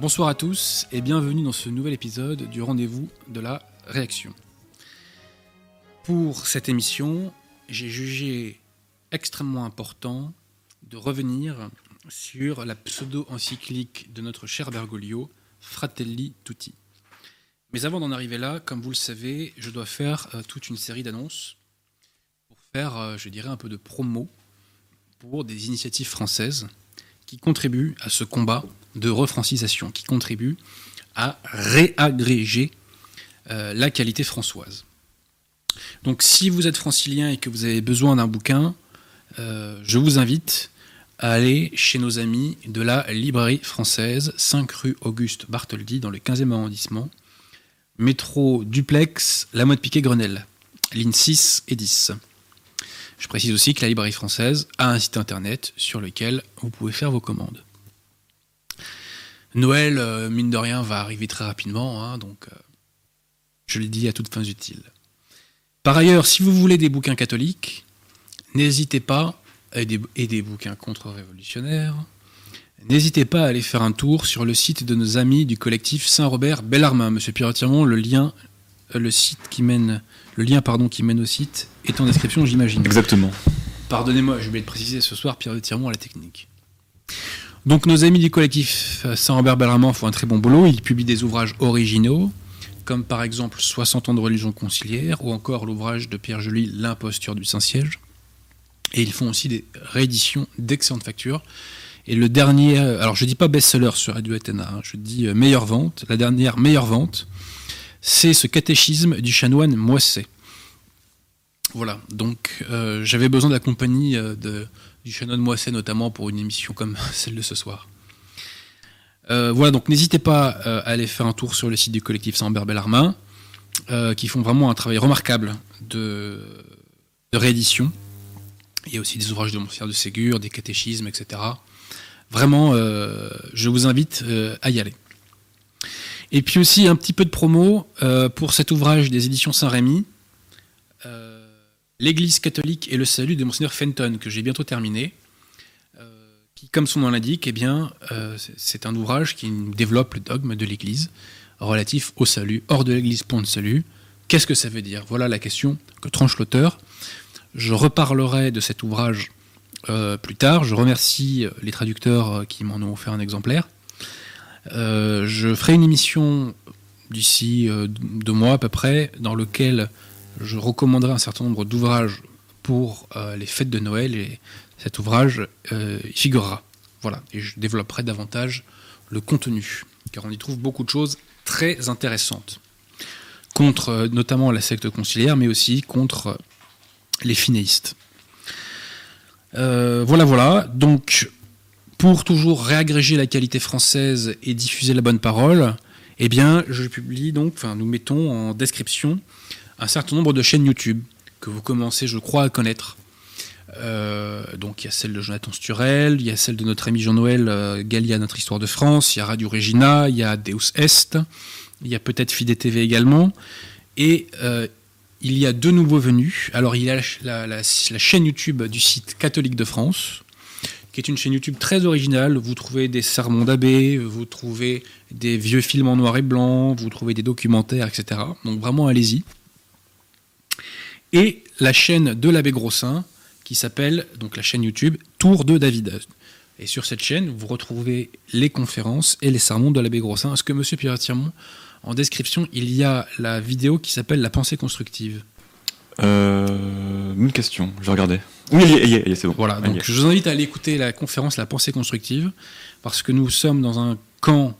Bonsoir à tous et bienvenue dans ce nouvel épisode du rendez-vous de la réaction. Pour cette émission, j'ai jugé extrêmement important de revenir sur la pseudo-encyclique de notre cher Bergoglio, Fratelli Tutti. Mais avant d'en arriver là, comme vous le savez, je dois faire euh, toute une série d'annonces pour faire, euh, je dirais, un peu de promo pour des initiatives françaises qui contribuent à ce combat de refrancisation, qui contribuent à réagréger euh, la qualité françoise. Donc si vous êtes francilien et que vous avez besoin d'un bouquin, je vous invite à aller chez nos amis de la librairie française, 5 rue Auguste Bartholdi, dans le 15e arrondissement, métro duplex, la mode piquet Grenelle, ligne 6 et 10. Je précise aussi que la librairie française a un site internet sur lequel vous pouvez faire vos commandes. Noël, euh, mine de rien, va arriver très rapidement, hein, donc euh, je le dis à toutes fins utiles. Par ailleurs, si vous voulez des bouquins catholiques, n'hésitez pas, et des, et des bouquins contre-révolutionnaires, N'hésitez pas à aller faire un tour sur le site de nos amis du collectif Saint-Robert Bellarmin. Monsieur Pierre Tirmont, le lien, euh, le site qui mène, le lien pardon qui mène au site est en description, j'imagine. Exactement. Pardonnez-moi, je vais de préciser ce soir Pierre Tirmont à la technique. Donc nos amis du collectif Saint-Robert Bellarmin font un très bon boulot. Ils publient des ouvrages originaux, comme par exemple 60 ans de religion conciliaire, ou encore l'ouvrage de Pierre Joly, L'imposture du Saint-Siège. Et ils font aussi des rééditions d'excellentes factures. Et le dernier, alors je dis pas best-seller sur Radio Athéna, hein, je dis euh, meilleure vente, la dernière meilleure vente, c'est ce catéchisme du chanoine Moisset. Voilà, donc euh, j'avais besoin de la compagnie euh, de, du chanoine Moisset notamment pour une émission comme celle de ce soir. voilà, donc n'hésitez pas à aller faire un tour sur le site du collectif Saint-Hubert Bellarmin, qui font vraiment un travail remarquable de, réédition. Il y a aussi des ouvrages de Monsieur de Ségur, des catéchismes, etc. Vraiment, euh, je vous invite euh, à y aller. Et puis aussi un petit peu de promo euh, pour cet ouvrage des éditions Saint-Rémy, L'Église catholique et le salut de Monseigneur Fenton, que j'ai bientôt terminé, qui, comme son nom l'indique, eh bien, c'est un ouvrage qui développe le dogme de l'Église relatif au salut, hors de l'Église, point de salut. Qu'est-ce que ça veut dire? Voilà la question que tranche l'auteur. Je reparlerai de cet ouvrage euh, plus tard. Je remercie les traducteurs euh, qui m'en ont offert un exemplaire. Euh, je ferai une émission d'ici deux mois à peu près, dans lequel je recommanderai un certain nombre d'ouvrages pour les fêtes de Noël et cet ouvrage y figurera. Voilà, et je développerai davantage le contenu, car on y trouve beaucoup de choses très intéressantes, contre notamment la secte conciliaire, mais aussi contre les finéistes. Euh, voilà, voilà. Donc, pour toujours réagréger la qualité française et diffuser la bonne parole, eh bien, je publie donc, enfin, nous mettons en description un certain nombre de chaînes YouTube que vous commencez, je crois, à connaître. Euh, donc il y a celle de Jonathan Sturel, il y a celle de notre ami Jean-Noël euh, Gallia, Notre Histoire de France, il y a Radio Regina, il y a Deus Est, il y a peut-être Fide TV également, et il y a deux nouveaux venus. Alors, il y a la, chaîne YouTube du site catholique de France, qui est une chaîne YouTube très originale. Vous trouvez des sermons d'abbé, vous trouvez des vieux films en noir et blanc, vous trouvez des documentaires, etc. Donc, vraiment, allez-y. Et la chaîne de l'abbé Grossin, qui s'appelle, donc la chaîne YouTube, Tour de David. Et sur cette chaîne, vous retrouvez les conférences et les sermons de l'abbé Grossin. Est-ce que M. Pierre Tirmont en description, il y a la vidéo qui s'appelle La pensée constructive? Euh, une question, je regardais. Oui, c'est bon. Voilà, donc je vous invite à aller écouter la conférence La pensée constructive, parce que nous sommes dans un camp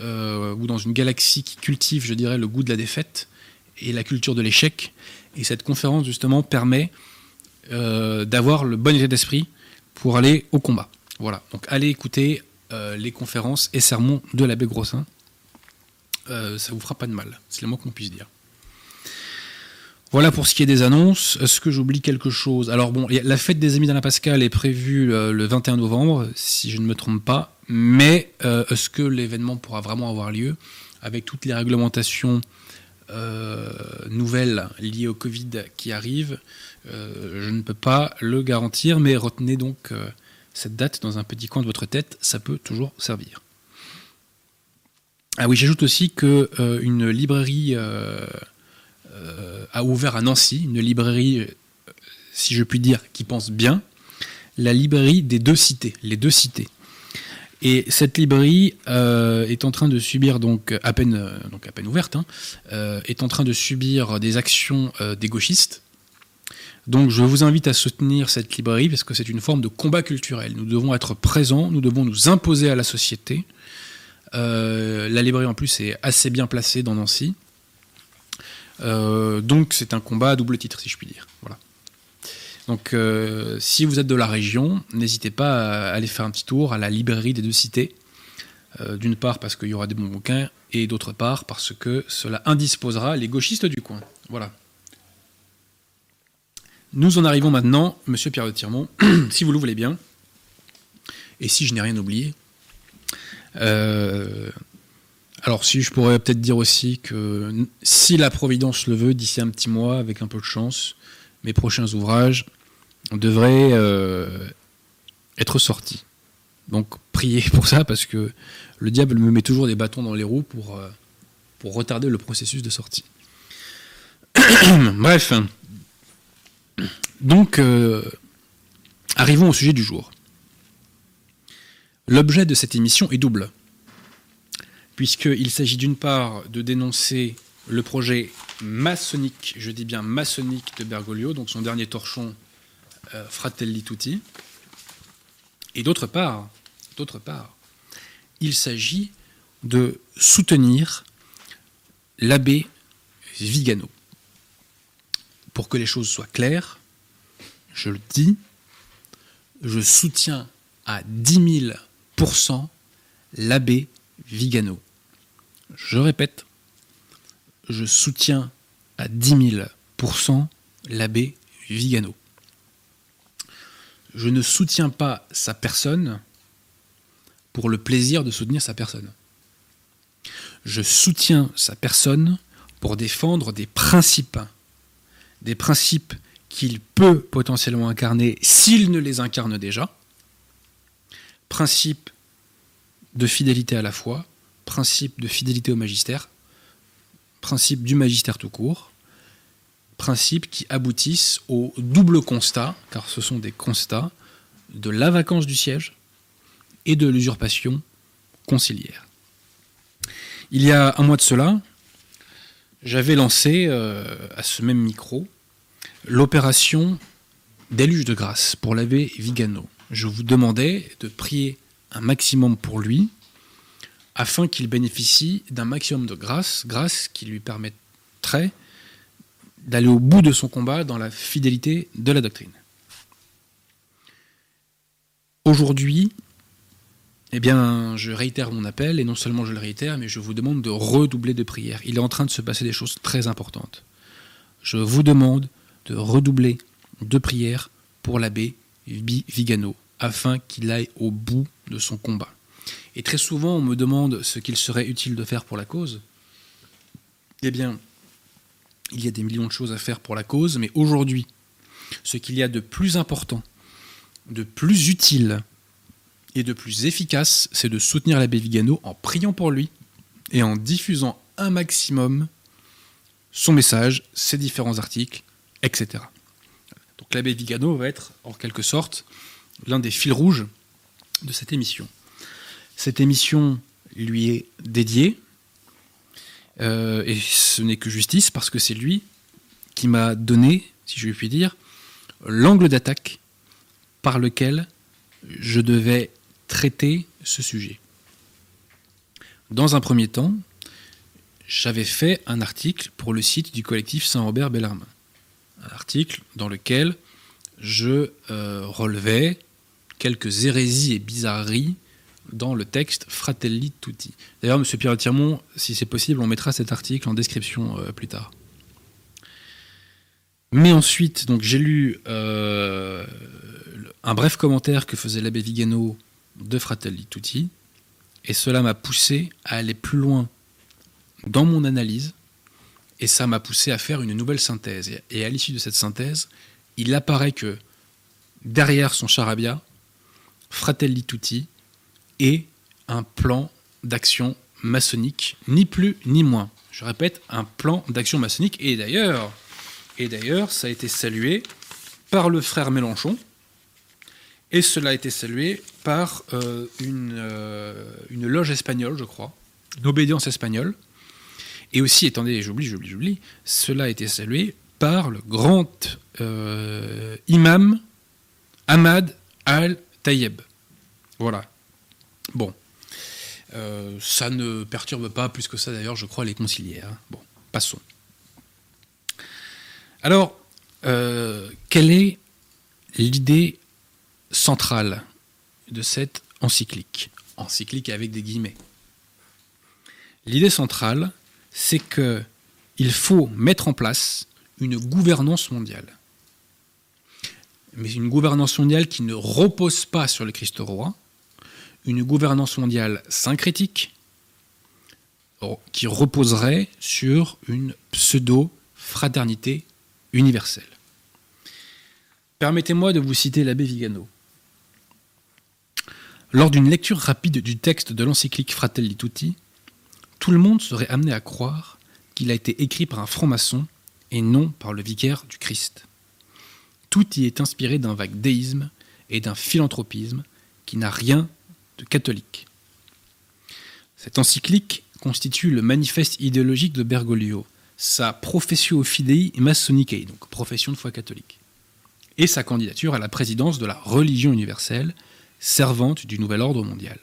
euh, ou dans une galaxie qui cultive, je dirais, le goût de la défaite et la culture de l'échec. Et cette conférence, justement, permet euh, d'avoir le bon état d'esprit pour aller au combat. Voilà, donc allez écouter les conférences et sermons de l'abbé Grossin. Euh, ça vous fera pas de mal. C'est le moins qu'on puisse dire. Voilà pour ce qui est des annonces. Est-ce que j'oublie quelque chose? Alors bon, la fête des amis d'Alain Pascal est prévue euh, le 21 novembre, si je ne me trompe pas. Mais euh, est-ce que l'événement pourra vraiment avoir lieu? Avec toutes les réglementations nouvelles liées au Covid qui arrivent Je ne peux pas le garantir, mais retenez donc cette date dans un petit coin de votre tête, ça peut toujours servir. Ah oui, j'ajoute aussi que euh, une librairie euh, euh, a ouvert à Nancy, une librairie, euh, si je puis dire, qui pense bien, la librairie des deux cités, les deux cités. Et cette librairie euh, est en train de subir donc à peine euh, donc à peine ouverte, hein, euh, est en train de subir des actions des gauchistes. Donc je vous invite à soutenir cette librairie parce que c'est une forme de combat culturel. Nous devons être présents, nous devons nous imposer à la société. La librairie en plus est assez bien placée dans Nancy. Donc c'est un combat à double titre si je puis dire. Voilà. Donc euh, si vous êtes de la région, n'hésitez pas à aller faire un petit tour à la librairie des deux cités. Euh, D'une part parce qu'il y aura des bons bouquins et d'autre part parce que cela indisposera les gauchistes du coin. Voilà. Nous en arrivons maintenant, monsieur Pierre de Tirmont, si vous le voulez bien, et si je n'ai rien oublié. Euh, alors si je pourrais peut-être dire aussi que si la Providence le veut, d'ici un petit mois, avec un peu de chance, mes prochains ouvrages devraient euh, être sortis. Donc priez pour ça parce que le diable me met toujours des bâtons dans les roues pour, euh, retarder le processus de sortie. Bref. Donc, euh, arrivons au sujet du jour. L'objet de cette émission est double, puisqu'il s'agit d'une part de dénoncer le projet maçonnique, je dis bien maçonnique de Bergoglio, donc son dernier torchon euh, Fratelli Tutti, et d'autre part, d'autre part, il s'agit de soutenir l'abbé Vigano. Pour que les choses soient claires, je le dis, je soutiens à 10 000% l'abbé Vigano. Je répète, je soutiens à 10 000% l'abbé Vigano. Je ne soutiens pas sa personne pour le plaisir de soutenir sa personne. Je soutiens sa personne pour défendre des principes, des principes qu'il peut potentiellement incarner s'il ne les incarne déjà. Principe de fidélité à la foi, principe de fidélité au magistère, principe du magistère tout court, principes qui aboutissent au double constat, car ce sont des constats, de la vacance du siège et de l'usurpation conciliaire. Il y a un mois de cela, j'avais lancé euh, à ce même micro l'opération déluge de grâce pour l'abbé Vigano. Je vous demandais de prier un maximum pour lui afin qu'il bénéficie d'un maximum de grâce, grâce qui lui permettrait d'aller au bout de son combat dans la fidélité de la doctrine. Aujourd'hui, eh bien, je réitère mon appel, et non seulement je le réitère, mais je vous demande de redoubler de prières. Il est en train de se passer des choses très importantes. Je vous demande de redoubler de prières pour l'abbé Vigano, afin qu'il aille au bout de son combat. Et très souvent, on me demande ce qu'il serait utile de faire pour la cause. Eh bien, il y a des millions de choses à faire pour la cause, mais aujourd'hui, ce qu'il y a de plus important, de plus utile et de plus efficace, c'est de soutenir l'abbé Vigano en priant pour lui et en diffusant un maximum son message, ses différents articles, etc. Donc l'abbé Vigano va être en quelque sorte l'un des fils rouges de cette émission. Cette émission lui est dédiée, euh, et ce n'est que justice parce que c'est lui qui m'a donné, si je puis dire, l'angle d'attaque par lequel je devais traiter ce sujet. Dans un premier temps, j'avais fait un article pour le site du collectif Saint-Robert Bellarmin. Un article dans lequel je euh, relevais quelques hérésies et bizarreries dans le texte Fratelli Tutti. D'ailleurs, M. Pierre Tirmont, si c'est possible, on mettra cet article en description euh, plus tard. Mais ensuite, donc j'ai lu euh, un bref commentaire que faisait l'abbé Vigano de Fratelli Tutti, et cela m'a poussé à aller plus loin dans mon analyse, et ça m'a poussé à faire une nouvelle synthèse. Et à l'issue de cette synthèse, il apparaît que derrière son charabia, Fratelli Tutti est un plan d'action maçonnique, ni plus ni moins. Je répète, un plan d'action maçonnique. Et d'ailleurs, et d'ailleurs, ça a été salué par le frère Mélenchon, et cela a été salué par euh, une, euh, une loge espagnole, je crois, une obédience espagnole. Et aussi, attendez, j'oublie, j'oublie, j'oublie, cela a été salué par le grand euh, imam Ahmad al-Tayyeb. Voilà. Bon. Euh, ça ne perturbe pas plus que ça, d'ailleurs, je crois, les conciliaires. Bon, passons. Alors, euh, quelle est l'idée centrale de cette encyclique? Encyclique avec des guillemets. L'idée centrale, c'est que il faut mettre en place une gouvernance mondiale. Mais une gouvernance mondiale qui ne repose pas sur le Christ roi, une gouvernance mondiale syncrétique, qui reposerait sur une pseudo-fraternité universelle. Permettez-moi de vous citer l'abbé Vigano. Lors d'une lecture rapide du texte de l'encyclique Fratelli Tutti, tout le monde serait amené à croire qu'il a été écrit par un franc-maçon et non par le vicaire du Christ. Tout y est inspiré d'un vague déisme et d'un philanthropisme qui n'a rien de catholique. Cette encyclique constitue le manifeste idéologique de Bergoglio, sa professio fidei maçonicae, donc profession de foi catholique, et sa candidature à la présidence de la religion universelle, servante du nouvel ordre mondial.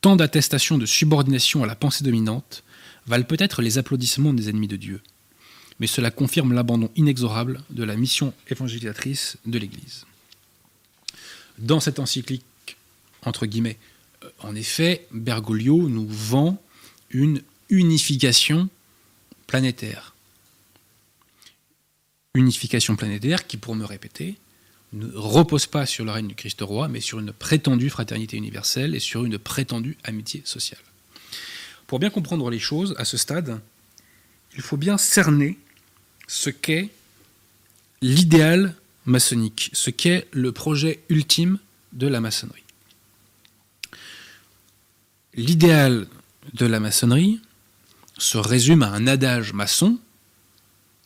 Tant d'attestations de subordination à la pensée dominante valent peut-être les applaudissements des ennemis de Dieu, mais cela confirme l'abandon inexorable de la mission évangélisatrice de l'Église. Dans cette encyclique, entre guillemets, euh, en effet, Bergoglio nous vend une unification planétaire. Unification planétaire qui, pour me répéter, ne repose pas sur le règne du Christ roi, mais sur une prétendue fraternité universelle et sur une prétendue amitié sociale. Pour bien comprendre les choses, à ce stade, il faut bien cerner ce qu'est l'idéal maçonnique, ce qu'est le projet ultime de la maçonnerie. L'idéal de la maçonnerie se résume à un adage maçon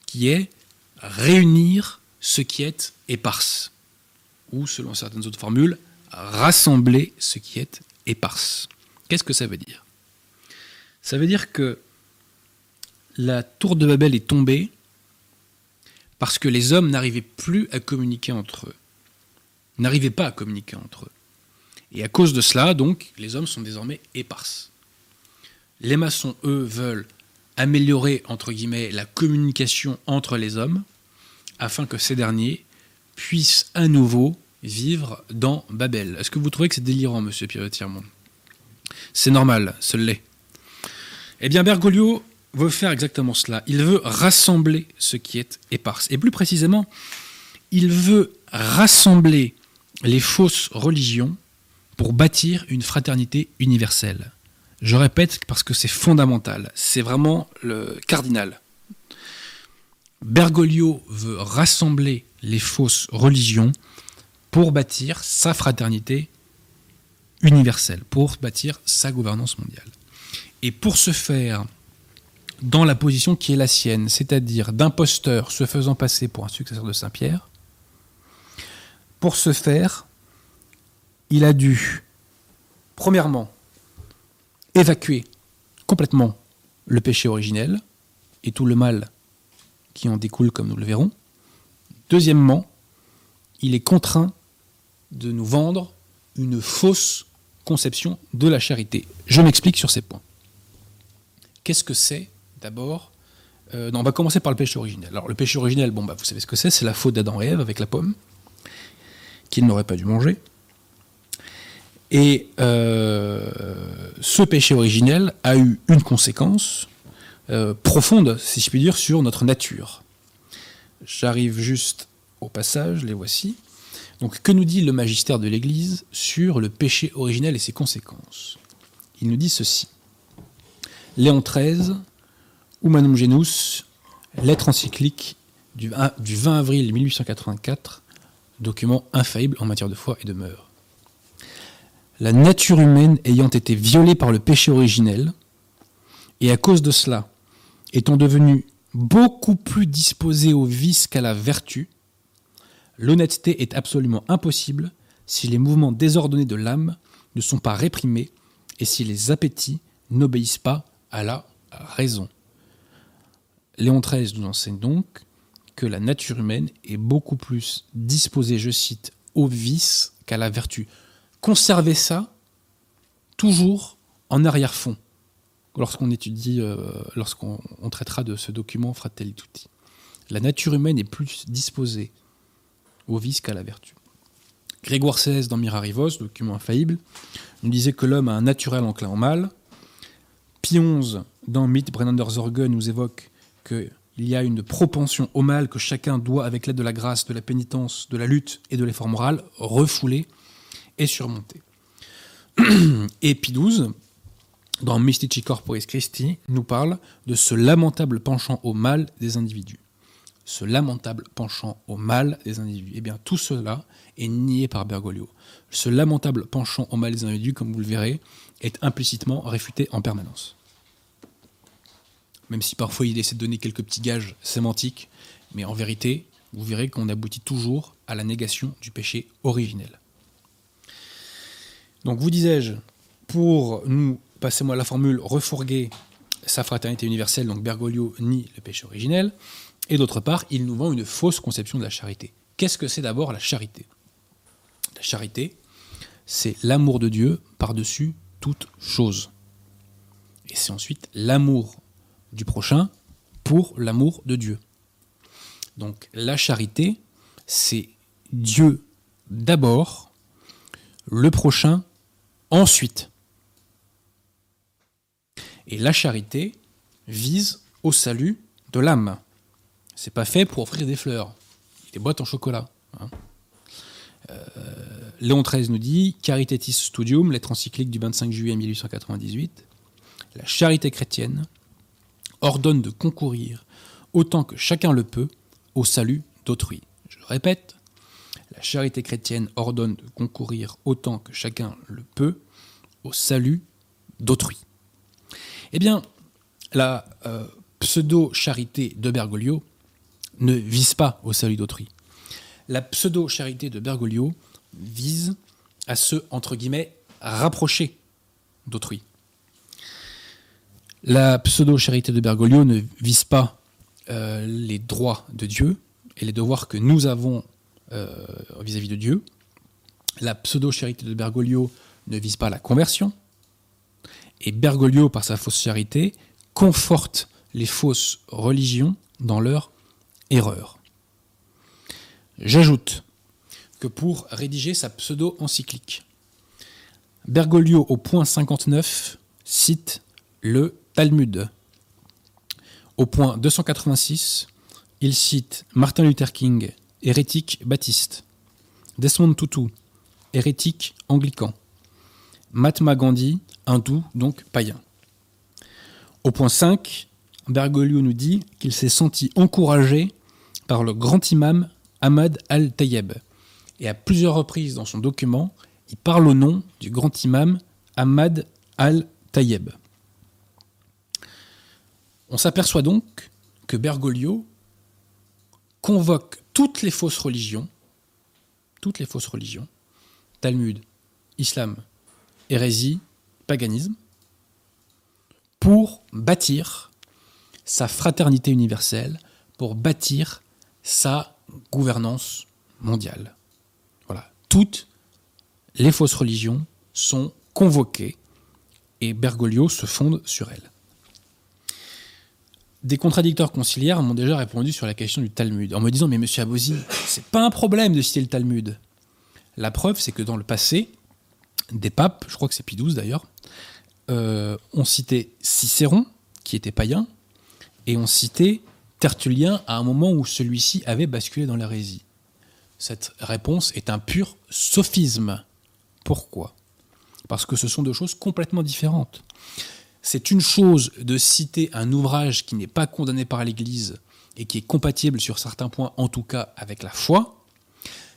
qui est réunir ce qui est éparse ou, selon certaines autres formules, rassembler ce qui est éparse. Qu'est-ce que ça veut dire? Ça veut dire que la tour de Babel est tombée parce que les hommes n'arrivaient plus à communiquer entre eux, n'arrivaient pas à communiquer entre eux. Et à cause de cela, donc, les hommes sont désormais éparses. Les maçons, eux, veulent améliorer, entre guillemets, la communication entre les hommes, afin que ces derniers puissent à nouveau vivre dans Babel. Est-ce que vous trouvez que c'est délirant, monsieur Pierre Tirmont C'est normal, ce l'est. Eh bien, Bergoglio veut faire exactement cela. Il veut rassembler ce qui est éparse. Et plus précisément, il veut rassembler les fausses religions pour bâtir une fraternité universelle. Je répète parce que c'est fondamental, c'est vraiment le cardinal. Bergoglio veut rassembler les fausses religions pour bâtir sa fraternité universelle, pour bâtir sa gouvernance mondiale. Et pour ce faire, dans la position qui est la sienne, c'est-à-dire d'imposteur se faisant passer pour un successeur de Saint-Pierre, pour ce faire, il a dû, premièrement, évacuer complètement le péché originel et tout le mal qui en découle, comme nous le verrons. Deuxièmement, il est contraint de nous vendre une fausse conception de la charité. Je m'explique sur ces points. Qu'est-ce que c'est d'abord euh, On va commencer par le péché originel. Alors le péché originel, bon, bah, vous savez ce que c'est, c'est la faute d'Adam et Ève avec la pomme, qu'ils n'auraient pas dû manger. Et euh, ce péché originel a eu une conséquence euh, profonde, si je puis dire, sur notre nature. J'arrive juste au passage, les voici. Donc, que nous dit le magistère de l'Église sur le péché originel et ses conséquences? Il nous dit ceci. Léon XIII, Humanum Genus, lettre encyclique du 20 avril 1884, document infaillible en matière de foi et de mœurs. La nature humaine ayant été violée par le péché originel, et à cause de cela, étant devenue beaucoup plus disposée au vice qu'à la vertu, l'honnêteté est absolument impossible si les mouvements désordonnés de l'âme ne sont pas réprimés et si les appétits n'obéissent pas à la raison. Léon XIII nous enseigne donc que la nature humaine est beaucoup plus disposée, je cite, au vice qu'à la vertu. Conservez ça toujours en arrière-fond lorsqu'on étudie, euh, lorsqu'on traitera de ce document Fratelli Tutti. La nature humaine est plus disposée au vice qu'à la vertu. Grégoire XVI, dans Mirarivos, document infaillible, nous disait que l'homme a un naturel enclin au mal. XI, dans Mythe Brennander Zorge, nous évoque qu'il y a une propension au mal que chacun doit, avec l'aide de la grâce, de la pénitence, de la lutte et de l'effort moral, refouler et surmonter. Et Pie dans Mystici Corporis Christi, nous parle de ce lamentable penchant au mal des individus. Ce lamentable penchant au mal des individus. Eh bien, tout cela est nié par Bergoglio. Ce lamentable penchant au mal des individus, comme vous le verrez, est implicitement réfuté en permanence. Même si parfois il essaie de donner quelques petits gages sémantiques, mais en vérité, vous verrez qu'on aboutit toujours à la négation du péché originel. Donc vous disais-je, pour nous, passez-moi la formule, refourguer sa fraternité universelle, donc Bergoglio nie le péché originel, et d'autre part, il nous vend une fausse conception de la charité. Qu'est-ce que c'est d'abord la charité? La charité, c'est l'amour de Dieu par-dessus toute chose. Et c'est ensuite l'amour du prochain pour l'amour de Dieu. Donc la charité, c'est Dieu d'abord, le prochain ensuite. Et la charité vise au salut de l'âme. C'est pas fait pour offrir des fleurs, des boîtes en chocolat. Hein. Euh, Léon XIII nous dit Caritatis Studium, lettre encyclique du 25 juillet 1898. La charité chrétienne ordonne de concourir autant que chacun le peut au salut d'autrui. Je le répète, la charité chrétienne ordonne de concourir autant que chacun le peut au salut d'autrui. Eh bien, la euh, pseudo-charité de Bergoglio ne vise pas au salut d'autrui. La pseudo-charité de Bergoglio vise à se, entre guillemets, rapprocher d'autrui. La pseudo-charité de Bergoglio ne vise pas euh, les droits de Dieu et les devoirs que nous avons euh, vis-à-vis de Dieu. La pseudo-charité de Bergoglio ne vise pas la conversion. Et Bergoglio, par sa fausse charité, conforte les fausses religions dans leur erreur. J'ajoute que pour rédiger sa pseudo-encyclique, Bergoglio au point 59 cite le Talmud. Au point 286, il cite Martin Luther King, hérétique baptiste, Desmond Tutu, hérétique anglican, Mahatma Gandhi, hindou, donc païen. Au point 5, Bergoglio nous dit qu'il s'est senti encouragé par le grand imam Ahmad al-Tayyeb. Et à plusieurs reprises dans son document, il parle au nom du grand imam Ahmad al-Tayyeb. On s'aperçoit donc que Bergoglio convoque toutes les fausses religions, toutes les fausses religions, Talmud, Islam, hérésie, paganisme, pour bâtir sa fraternité universelle, pour bâtir sa gouvernance mondiale. Voilà, toutes les fausses religions sont convoquées et Bergoglio se fonde sur elles. Des contradicteurs conciliaires m'ont déjà répondu sur la question du Talmud, en me disant Mais monsieur Abosi, c'est pas un problème de citer le Talmud. La preuve, c'est que dans le passé, des papes, je crois que c'est Pie XII d'ailleurs, euh, ont cité Cicéron, qui était païen, et ont cité Tertullien à un moment où celui-ci avait basculé dans l'hérésie. Cette réponse est un pur sophisme. Pourquoi? Parce que ce sont deux choses complètement différentes. C'est une chose de citer un ouvrage qui n'est pas condamné par l'Église et qui est compatible sur certains points, en tout cas avec la foi.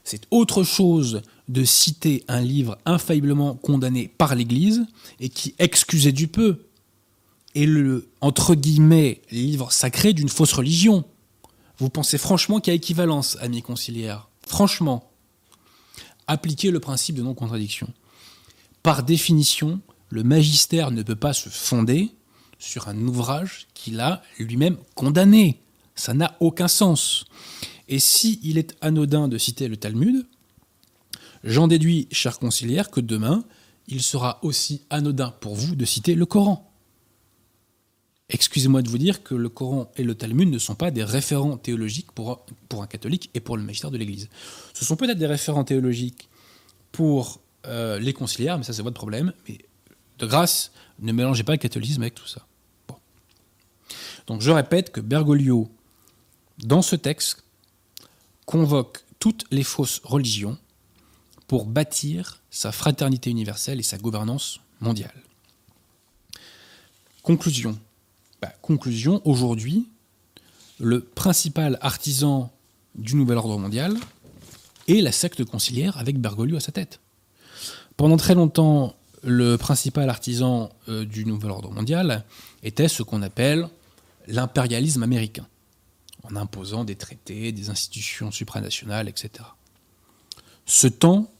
C'est autre chose de citer un livre infailliblement condamné par l'Église et qui, excusez du peu, est le, entre guillemets, livre sacré d'une fausse religion. Vous pensez franchement qu'il y a équivalence, amis conciliaires Franchement, appliquez le principe de non-contradiction. Par définition, le magistère ne peut pas se fonder sur un ouvrage qu'il a lui-même condamné. Ça n'a aucun sens. Et si il est anodin de citer le Talmud, j'en déduis, cher conciliaire, que demain, il sera aussi anodin pour vous de citer le Coran. Excusez-moi de vous dire que le Coran et le Talmud ne sont pas des référents théologiques pour, pour un catholique et pour le magistère de l'Église. Ce sont peut-être des référents théologiques pour euh, les conciliaires, mais ça c'est votre problème. Mais de grâce, ne mélangez pas le catholicisme avec tout ça. Donc je répète que Bergoglio, dans ce texte, convoque toutes les fausses religions pour bâtir sa fraternité universelle et sa gouvernance mondiale. Conclusion. Bah, conclusion, aujourd'hui, le principal artisan du nouvel ordre mondial est la secte conciliaire avec Bergoglio à sa tête. Pendant très longtemps, le principal artisan euh, du nouvel ordre mondial était ce qu'on appelle l'impérialisme américain, en imposant des traités, des institutions supranationales, etc. Ce temps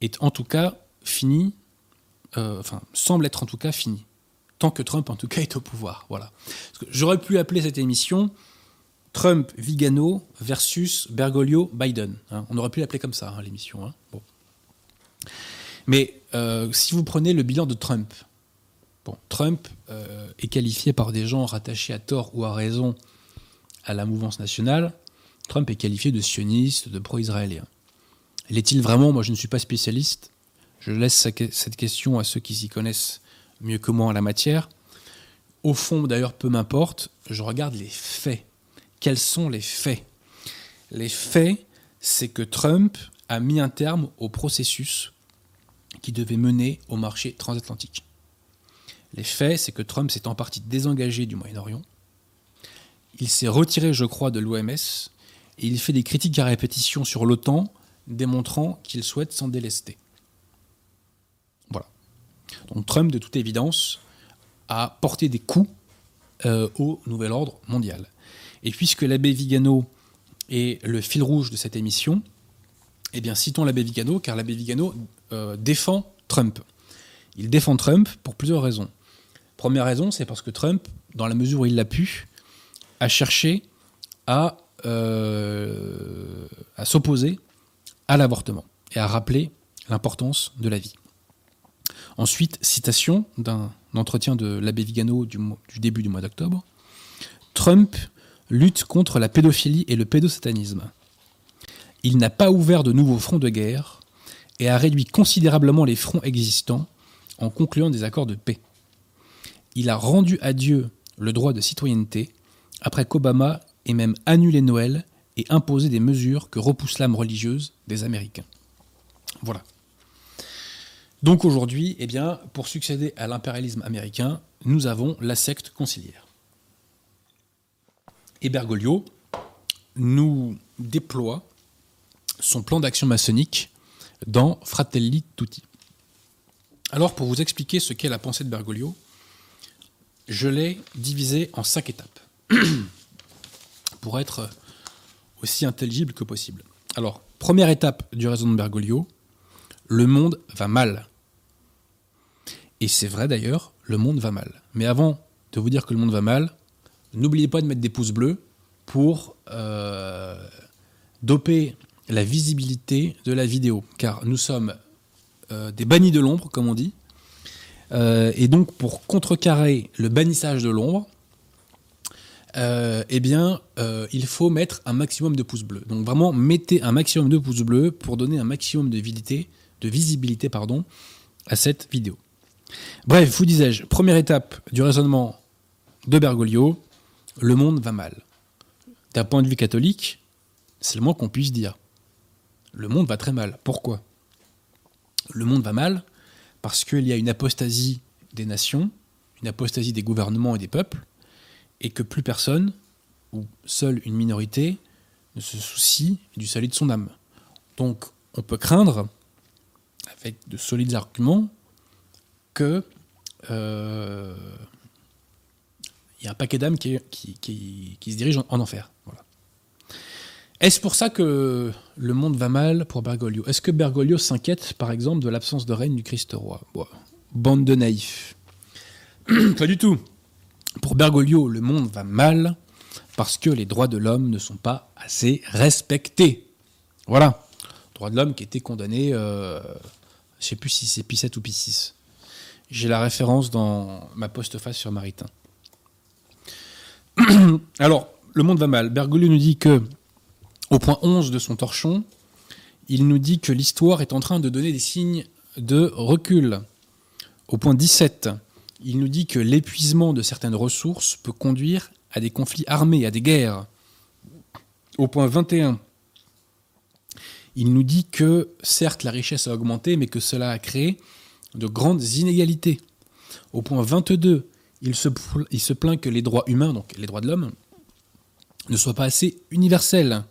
est en tout cas fini, euh, enfin semble être en tout cas fini, tant que Trump en tout cas est au pouvoir. Voilà. J'aurais pu appeler cette émission Trump, Vigano versus Bergoglio, Biden. Hein. On aurait pu l'appeler comme ça, hein, l'émission. Hein. Bon. Mais euh, si vous prenez le bilan de Trump, bon, Trump euh, est qualifié par des gens rattachés à tort ou à raison à la mouvance nationale. Trump est qualifié de sioniste, de pro-israélien. L'est-il vraiment? Moi, je ne suis pas spécialiste. Je laisse cette question à ceux qui s'y connaissent mieux que moi en la matière. Au fond, d'ailleurs, peu m'importe, je regarde les faits. Quels sont les faits? Les faits, c'est que Trump a mis un terme au processus qui devait mener au marché transatlantique. Les faits, c'est que Trump s'est en partie désengagé du Moyen-Orient. Il s'est retiré, je crois, de l'OMS et il fait des critiques à répétition sur l'OTAN, démontrant qu'il souhaite s'en délester. Voilà. Donc Trump, de toute évidence, a porté des coups euh, au nouvel ordre mondial. Et puisque l'abbé Vigano est le fil rouge de cette émission, eh bien citons l'abbé Vigano, car l'abbé Vigano euh, défend Trump. Il défend Trump pour plusieurs raisons. Première raison, c'est parce que Trump, dans la mesure où il l'a pu, a cherché à, euh, à s'opposer à l'avortement et à rappeler l'importance de la vie. Ensuite, citation d'un entretien de l'abbé Vigano du, du début du mois d'octobre. Trump lutte contre la pédophilie et le pédosatanisme. Il n'a pas ouvert de nouveaux fronts de guerre, et a réduit considérablement les fronts existants en concluant des accords de paix. Il a rendu à Dieu le droit de citoyenneté après qu'Obama ait même annulé Noël et imposé des mesures que repousse l'âme religieuse des Américains. Voilà. Donc aujourd'hui, eh bien, pour succéder à l'impérialisme américain, nous avons la secte conciliaire. Et Bergoglio nous déploie son plan d'action maçonnique dans Fratelli Tutti. Alors, pour vous expliquer ce qu'est la pensée de Bergoglio, je l'ai divisé en cinq étapes, pour être aussi intelligible que possible. Alors, première étape du raisonnement de Bergoglio, le monde va mal. Et c'est vrai d'ailleurs, le monde va mal. Mais avant de vous dire que le monde va mal, n'oubliez pas de mettre des pouces bleus pour euh, doper la visibilité de la vidéo, car nous sommes euh, des bannis de l'ombre, comme on dit. Euh, et donc, pour contrecarrer le bannissage de l'ombre, euh, eh bien, il faut mettre un maximum de pouces bleus. Donc, vraiment, mettez un maximum de pouces bleus pour donner un maximum de visibilité, à cette vidéo. Bref, vous disais-je, première étape du raisonnement de Bergoglio, le monde va mal. D'un point de vue catholique, c'est le moins qu'on puisse dire le monde va très mal. Pourquoi? Le monde va mal parce qu'il y a une apostasie des nations, une apostasie des gouvernements et des peuples, et que plus personne, ou seule une minorité, ne se soucie du salut de son âme. Donc, on peut craindre, avec de solides arguments, que euh, y a un paquet d'âmes qui, se dirigent en, en enfer. Est-ce pour ça que le monde va mal pour Bergoglio? Est-ce que Bergoglio s'inquiète, par exemple, de l'absence de règne du Christ roi? Bande de naïfs. Pas du tout. Pour Bergoglio, le monde va mal parce que les droits de l'homme ne sont pas assez respectés. Voilà. Droits de l'homme qui étaient condamnés, euh, je sais plus si c'est Pi 7 ou Pi 6. J'ai la référence dans ma postface sur Maritain. Alors, le monde va mal. Bergoglio nous dit que, au point 11 de son torchon, il nous dit que l'histoire est en train de donner des signes de recul. Au point 17, il nous dit que l'épuisement de certaines ressources peut conduire à des conflits armés, à des guerres. Au point 21, il nous dit que certes la richesse a augmenté, mais que cela a créé de grandes inégalités. Au point 22, il se, plaint que les droits humains, donc les droits de l'homme, ne soient pas assez universels.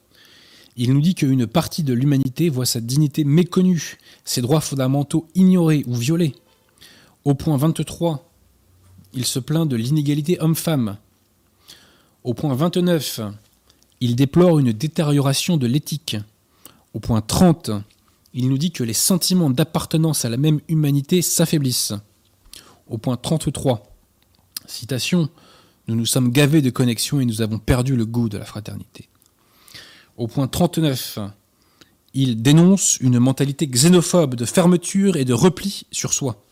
Il nous dit qu'une partie de l'humanité voit sa dignité méconnue, ses droits fondamentaux ignorés ou violés. Au point 23, il se plaint de l'inégalité homme-femme. Au point 29, il déplore une détérioration de l'éthique. Au point 30, il nous dit que les sentiments d'appartenance à la même humanité s'affaiblissent. Au point 33, citation, Nous nous sommes gavés de connexions et nous avons perdu le goût de la fraternité. Au point 39, il dénonce une mentalité xénophobe de fermeture et de repli sur soi.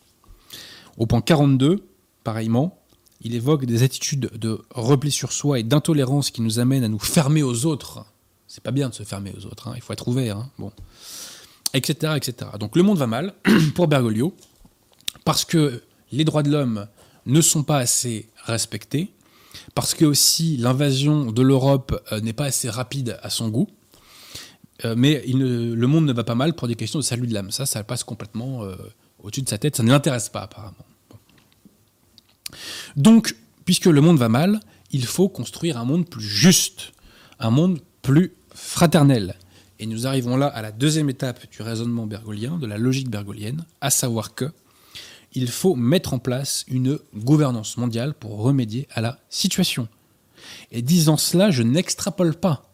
Au point 42, pareillement, il évoque des attitudes de repli sur soi et d'intolérance qui nous amènent à nous fermer aux autres. C'est pas bien de se fermer aux autres, hein, il faut être ouvert. Hein, bon. Etc, etc. Donc le monde va mal pour Bergoglio, parce que les droits de l'homme ne sont pas assez respectés, parce que aussi l'invasion de l'Europe euh, n'est pas assez rapide à son goût, euh, mais le monde ne va pas mal pour des questions de salut de l'âme. Ça, ça passe complètement euh, au-dessus de sa tête, ça ne l'intéresse pas apparemment. Donc, puisque le monde va mal, il faut construire un monde plus juste, un monde plus fraternel. Et nous arrivons là à la deuxième étape du raisonnement bergolien, de la logique bergolienne, à savoir que il faut mettre en place une gouvernance mondiale pour remédier à la situation. Et disant cela, je n'extrapole pas.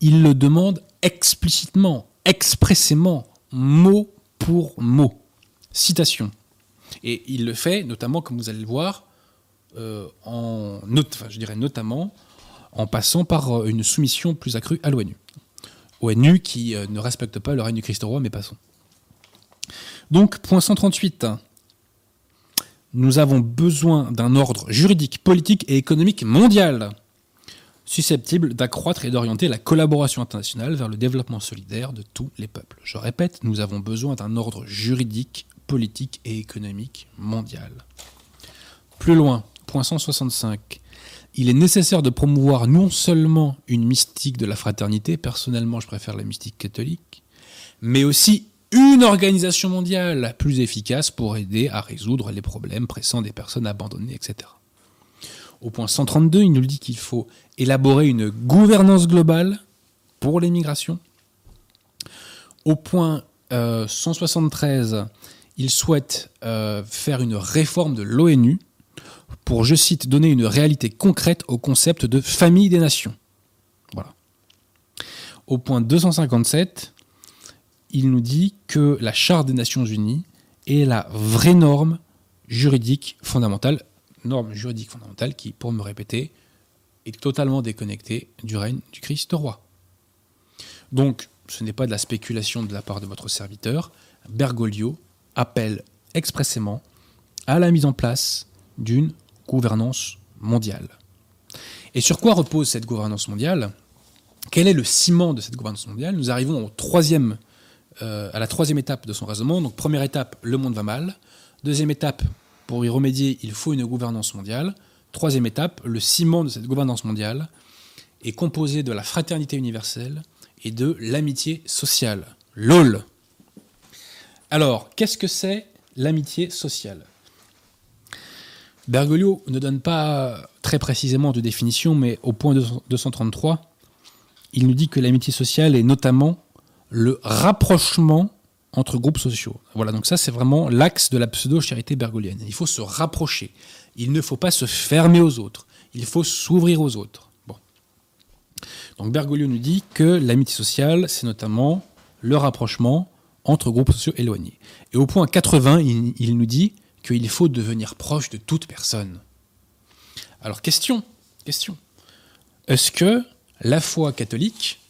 Il le demande explicitement, expressément, mot pour mot. Citation. Et il le fait notamment, comme vous allez le voir, euh, en, je dirais notamment en passant par euh, une soumission plus accrue à l'ONU. ONU qui euh, ne respecte pas le règne du Christ roi, mais passons. Donc, point 138. Nous avons besoin d'un ordre juridique, politique et économique mondial susceptible d'accroître et d'orienter la collaboration internationale vers le développement solidaire de tous les peuples. Je répète, nous avons besoin d'un ordre juridique, politique et économique mondial. Plus loin, point 165. Il est nécessaire de promouvoir non seulement une mystique de la fraternité, personnellement je préfère la mystique catholique, mais aussi une organisation mondiale plus efficace pour aider à résoudre les problèmes pressants des personnes abandonnées, etc. Au point 132, il nous dit qu'il faut élaborer une gouvernance globale pour les migrations. Au point euh, 173, il souhaite euh, faire une réforme de l'ONU pour, je cite, donner une réalité concrète au concept de famille des nations. Voilà. Au point 257, il nous dit que la Charte des Nations Unies est la vraie norme juridique fondamentale, norme juridique fondamentale qui, pour me répéter, est totalement déconnectée du règne du Christ roi. Donc, ce n'est pas de la spéculation de la part de votre serviteur. Bergoglio appelle expressément à la mise en place d'une gouvernance mondiale. Et sur quoi repose cette gouvernance mondiale? Quel est le ciment de cette gouvernance mondiale? Nous arrivons euh, à la troisième étape de son raisonnement. Donc première étape, le monde va mal. Deuxième étape, pour y remédier, il faut une gouvernance mondiale. Troisième étape, le ciment de cette gouvernance mondiale est composé de la fraternité universelle et de l'amitié sociale. LOL. Alors, qu'est-ce que c'est l'amitié sociale? Bergoglio ne donne pas très précisément de définition, mais au point 233, il nous dit que l'amitié sociale est notamment le rapprochement entre groupes sociaux. Voilà, donc ça c'est vraiment l'axe de la pseudo-charité bergolienne. Il faut se rapprocher. Il ne faut pas se fermer aux autres. Il faut s'ouvrir aux autres. Donc Bergoglio nous dit que l'amitié sociale, c'est notamment le rapprochement entre groupes sociaux éloignés. Et au point 80, il, nous dit qu'il faut devenir proche de toute personne. Alors question, question. Est-ce que la foi catholique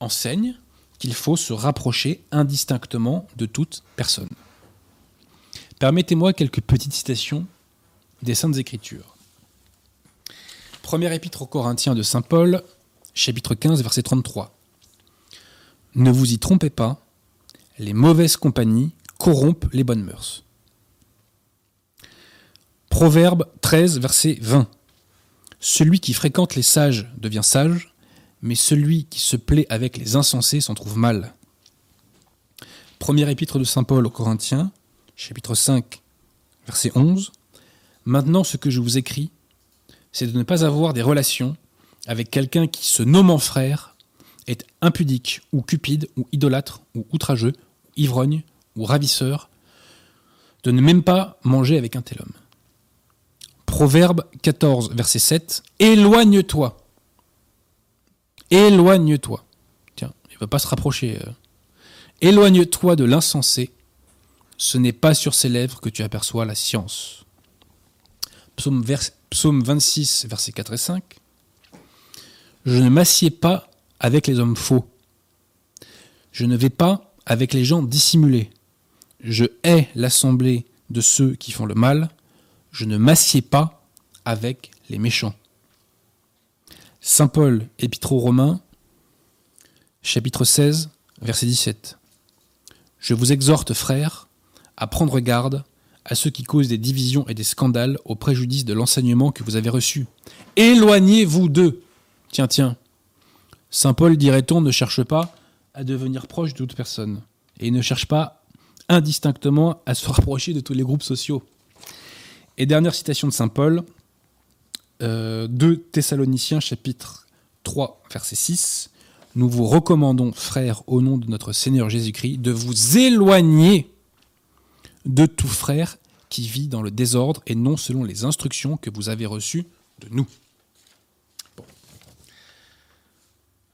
enseigne qu'il faut se rapprocher indistinctement de toute personne? Permettez-moi quelques petites citations des Saintes Écritures. Premier épître aux Corinthiens de Saint Paul, chapitre 15, verset 33. Ne vous y trompez pas, les mauvaises compagnies corrompent les bonnes mœurs. Proverbe 13, verset 20. Celui qui fréquente les sages devient sage, mais celui qui se plaît avec les insensés s'en trouve mal. Premier épître de Saint Paul aux Corinthiens, chapitre 5, verset 11. Maintenant, ce que je vous écris, c'est de ne pas avoir des relations avec quelqu'un qui, se nommant frère, est impudique, ou cupide, ou idolâtre, ou outrageux, ou ivrogne, ou ravisseur, de ne même pas manger avec un tel homme. Proverbe 14, verset 7. Éloigne-toi. Éloigne-toi. Tiens, il ne va pas se rapprocher. Euh. Éloigne-toi de l'insensé. Ce n'est pas sur ses lèvres que tu aperçois la science. Psaume, Psaume 26, versets 4 et 5. Je ne m'assieds pas avec les hommes faux. Je ne vais pas avec les gens dissimulés. Je hais l'assemblée de ceux qui font le mal je ne m'assieds pas avec les méchants. Saint Paul, Épître aux Romains, chapitre 16, verset 17. Je vous exhorte, frères, à prendre garde à ceux qui causent des divisions et des scandales au préjudice de l'enseignement que vous avez reçu. Éloignez-vous d'eux. Tiens, tiens. Saint Paul, dirait-on, ne cherche pas à devenir proche de toute personne. Et ne cherche pas indistinctement à se rapprocher de tous les groupes sociaux. Et dernière citation de Saint Paul, euh, 2 Thessaloniciens chapitre 3 verset 6, Nous vous recommandons, frères, au nom de notre Seigneur Jésus-Christ, de vous éloigner de tout frère qui vit dans le désordre et non selon les instructions que vous avez reçues de nous.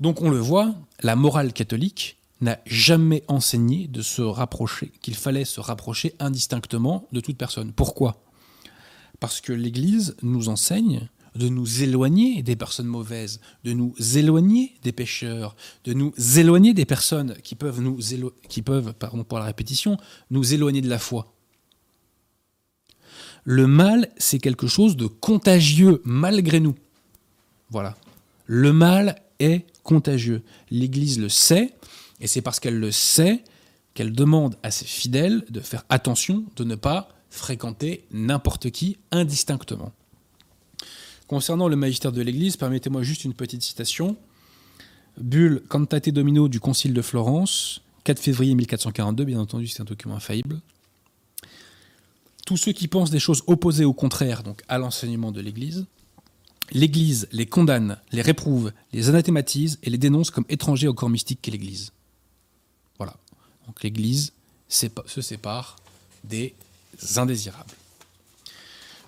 Donc on le voit, la morale catholique n'a jamais enseigné de se rapprocher, qu'il fallait se rapprocher indistinctement de toute personne. Pourquoi? Parce que l'Église nous enseigne de nous éloigner des personnes mauvaises, de nous éloigner des pécheurs, de nous éloigner des personnes qui peuvent, nous pardon pour la répétition, nous éloigner de la foi. Le mal, c'est quelque chose de contagieux malgré nous. Voilà. Le mal est contagieux. L'Église le sait, et c'est parce qu'elle le sait qu'elle demande à ses fidèles de faire attention, de ne pas fréquenter n'importe qui indistinctement. Concernant le magistère de l'Église, permettez-moi juste une petite citation. Bulle Cantate Domino du Concile de Florence, 4 février 1442, bien entendu c'est un document infaillible. Tous ceux qui pensent des choses opposées au contraire, donc à l'enseignement de l'Église, l'Église les condamne, les réprouve, les anathématise et les dénonce comme étrangers au corps mystique qu'est l'Église. Voilà. Donc l'Église se sépare des indésirables.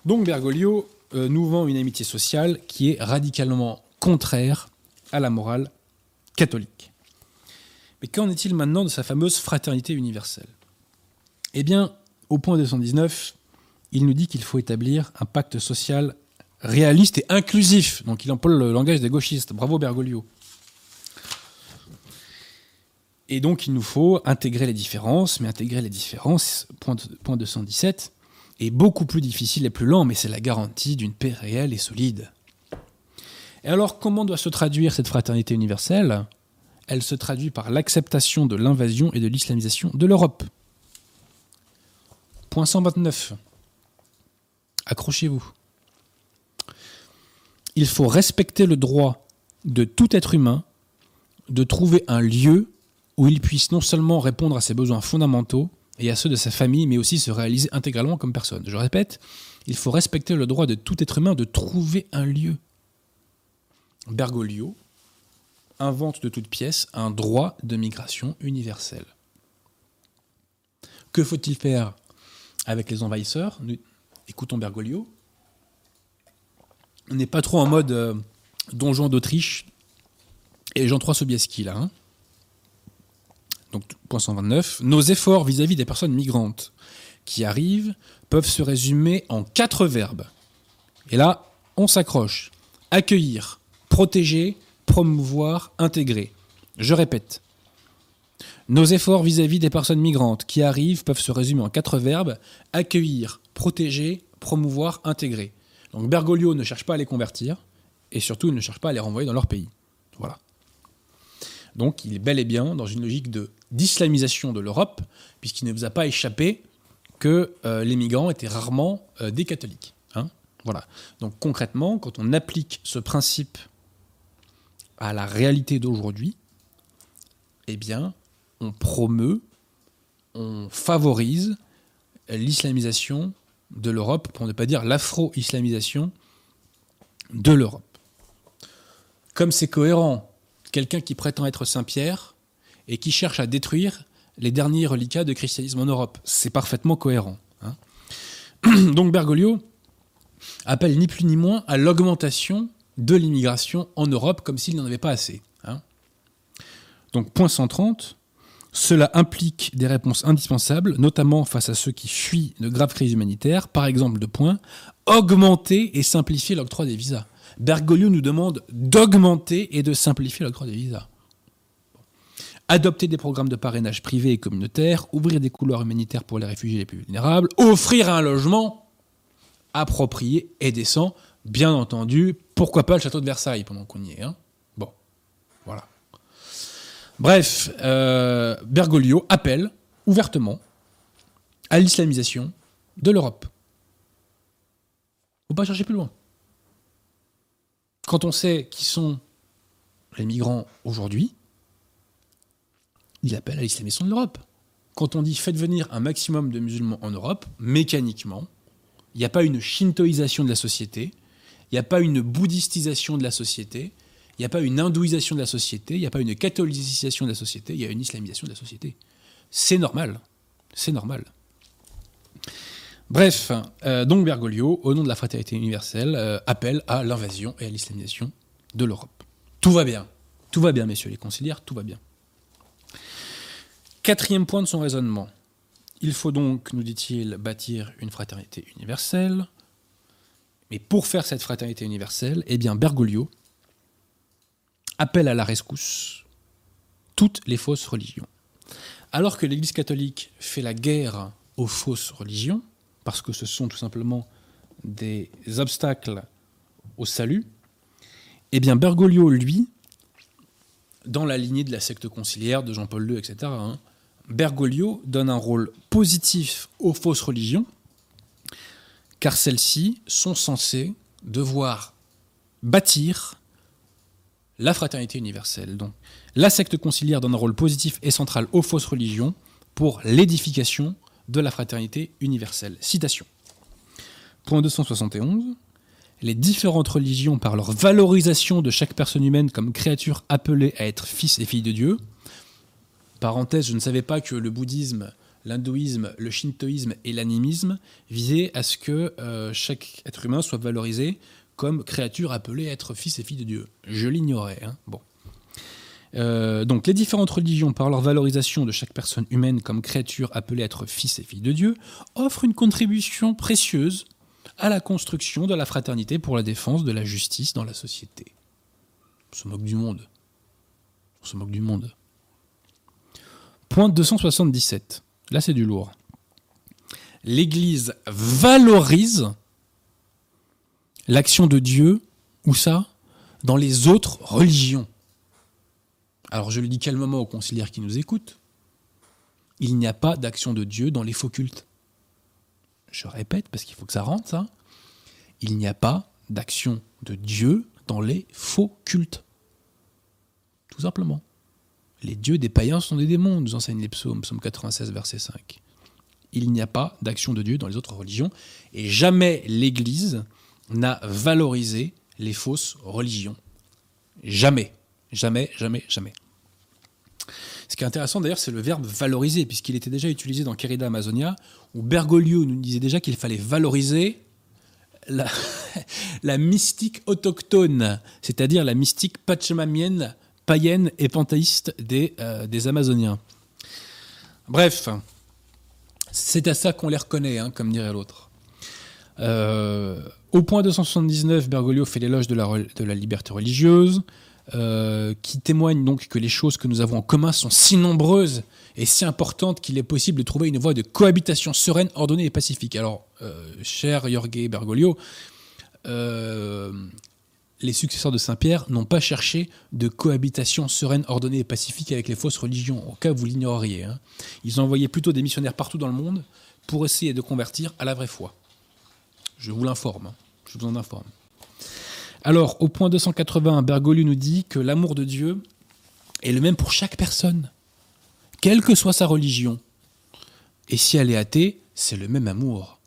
Donc Bergoglio euh, nous vend une amitié sociale qui est radicalement contraire à la morale catholique. Mais qu'en est-il maintenant de sa fameuse fraternité universelle? Eh bien, au point 219, il nous dit qu'il faut établir un pacte social réaliste et inclusif. Donc il emploie le langage des gauchistes. Bravo Bergoglio. Et donc il nous faut intégrer les différences, mais intégrer les différences, point, point 217, est beaucoup plus difficile et plus lent, mais c'est la garantie d'une paix réelle et solide. Et alors comment doit se traduire cette fraternité universelle? Elle se traduit par l'acceptation de l'invasion et de l'islamisation de l'Europe. Point 129. Accrochez-vous. Il faut respecter le droit de tout être humain de trouver un lieu où il puisse non seulement répondre à ses besoins fondamentaux et à ceux de sa famille, mais aussi se réaliser intégralement comme personne. Je répète, il faut respecter le droit de tout être humain de trouver un lieu. Bergoglio invente de toute pièce un droit de migration universel. Que faut-il faire avec les envahisseurs? Écoutons Bergoglio. On n'est pas trop en mode euh, donjon d'Autriche et Jean III Sobieski là. hein. Donc, point 129. Nos efforts vis-à-vis des personnes migrantes qui arrivent peuvent se résumer en quatre verbes. Et là, on s'accroche. Accueillir, protéger, promouvoir, intégrer. Je répète. Nos efforts vis-à-vis des personnes migrantes qui arrivent peuvent se résumer en quatre verbes. Accueillir, protéger, promouvoir, intégrer. Donc Bergoglio ne cherche pas à les convertir et surtout il ne cherche pas à les renvoyer dans leur pays. Voilà. Donc il est bel et bien dans une logique de d'islamisation de l'Europe, puisqu'il ne vous a pas échappé que euh, les migrants étaient rarement euh, des catholiques. hein. voilà. Donc concrètement, quand on applique ce principe à la réalité d'aujourd'hui, eh bien, on promeut, on favorise l'islamisation de l'Europe, pour ne pas dire l'afro-islamisation de l'Europe. Comme c'est cohérent, quelqu'un qui prétend être Saint-Pierre et qui cherche à détruire les derniers reliquats de christianisme en Europe, c'est parfaitement cohérent. hein. Donc Bergoglio appelle ni plus ni moins à l'augmentation de l'immigration en Europe comme s'il n'en avait pas assez. hein. Donc point 130, cela implique des réponses indispensables, notamment face à ceux qui fuient de graves crises humanitaires. Par exemple, de point, augmenter et simplifier l'octroi des visas. Bergoglio nous demande d'augmenter et de simplifier l'octroi des visas. Adopter des programmes de parrainage privés et communautaires, ouvrir des couloirs humanitaires pour les réfugiés les plus vulnérables, offrir un logement approprié et décent, bien entendu, pourquoi pas le château de Versailles pendant qu'on y est. hein. bon, voilà. Bref, euh, Bergoglio appelle ouvertement à l'islamisation de l'Europe. Faut pas chercher plus loin. Quand on sait qui sont les migrants aujourd'hui, il appelle à l'islamisation de l'Europe. Quand on dit faites venir un maximum de musulmans en Europe, mécaniquement, il n'y a pas une shintoisation de la société, il n'y a pas une bouddhistisation de la société, n'y a pas une hindouisation de la société, il n'y a pas une catholicisation de la société, il y a une islamisation de la société. C'est normal. C'est normal. Bref, euh, donc Bergoglio, au nom de la fraternité universelle, euh, appelle à l'invasion et à l'islamisation de l'Europe. Tout va bien. Tout va bien, messieurs les conciliaires, tout va bien. Quatrième point de son raisonnement. Il faut donc, nous dit-il, bâtir une fraternité universelle. Mais pour faire cette fraternité universelle, eh bien, Bergoglio appelle à la rescousse toutes les fausses religions. Alors que l'Église catholique fait la guerre aux fausses religions, parce que ce sont tout simplement des obstacles au salut, eh bien Bergoglio, lui, dans la lignée de la secte conciliaire de Jean-Paul II, etc., hein, Bergoglio donne un rôle positif aux fausses religions, car celles-ci sont censées devoir bâtir la fraternité universelle. Donc, la secte conciliaire donne un rôle positif et central aux fausses religions pour l'édification de la fraternité universelle. Citation. Point 271. Les différentes religions, par leur valorisation de chaque personne humaine comme créature appelée à être fils et fille de Dieu, parenthèse, je ne savais pas que le bouddhisme, l'hindouisme, le shintoïsme et l'animisme visaient à ce que euh, chaque être humain soit valorisé comme créature appelée à être fils et fille de Dieu. Je l'ignorais. hein. Bon. Euh, donc les différentes religions, par leur valorisation de chaque personne humaine comme créature appelée à être fils et fille de Dieu, offrent une contribution précieuse à la construction de la fraternité pour la défense de la justice dans la société. On se moque du monde. On se moque du monde. Point 277. Là, c'est du lourd. L'Église valorise l'action de Dieu, où ça Dans les autres religions. Alors je le dis calmement aux conciliaires qui nous écoutent, il n'y a pas d'action de Dieu dans les faux cultes. Je répète, parce qu'il faut que ça rentre, ça. Il n'y a pas d'action de Dieu dans les faux cultes. Tout simplement. Les dieux des païens sont des démons, nous enseignent les psaumes, psaume 96, verset 5. Il n'y a pas d'action de Dieu dans les autres religions, et jamais l'Église n'a valorisé les fausses religions. Jamais. Jamais, jamais, jamais. Ce qui est intéressant d'ailleurs, c'est le verbe valoriser, puisqu'il était déjà utilisé dans Querida Amazonia, où Bergoglio nous disait déjà qu'il fallait valoriser la, mystique autochtone, c'est-à-dire la mystique pachamamienne, païenne et panthéiste des, euh, des Amazoniens. Bref, c'est à ça qu'on les reconnaît, hein, comme dirait l'autre. Euh, au point 279, Bergoglio fait l'éloge de la, liberté religieuse, euh, qui témoigne donc que les choses que nous avons en commun sont si nombreuses et si importantes qu'il est possible de trouver une voie de cohabitation sereine, ordonnée et pacifique. Alors, euh, cher Jorge Bergoglio, les successeurs de Saint-Pierre n'ont pas cherché de cohabitation sereine, ordonnée et pacifique avec les fausses religions, au cas où vous l'ignoreriez. Hein. Ils ont envoyé plutôt des missionnaires partout dans le monde pour essayer de convertir à la vraie foi. Je vous l'informe, hein. je vous en informe. Alors, au point 280, Bergoglio nous dit que l'amour de Dieu est le même pour chaque personne, quelle que soit sa religion. Et si elle est athée, c'est le même amour.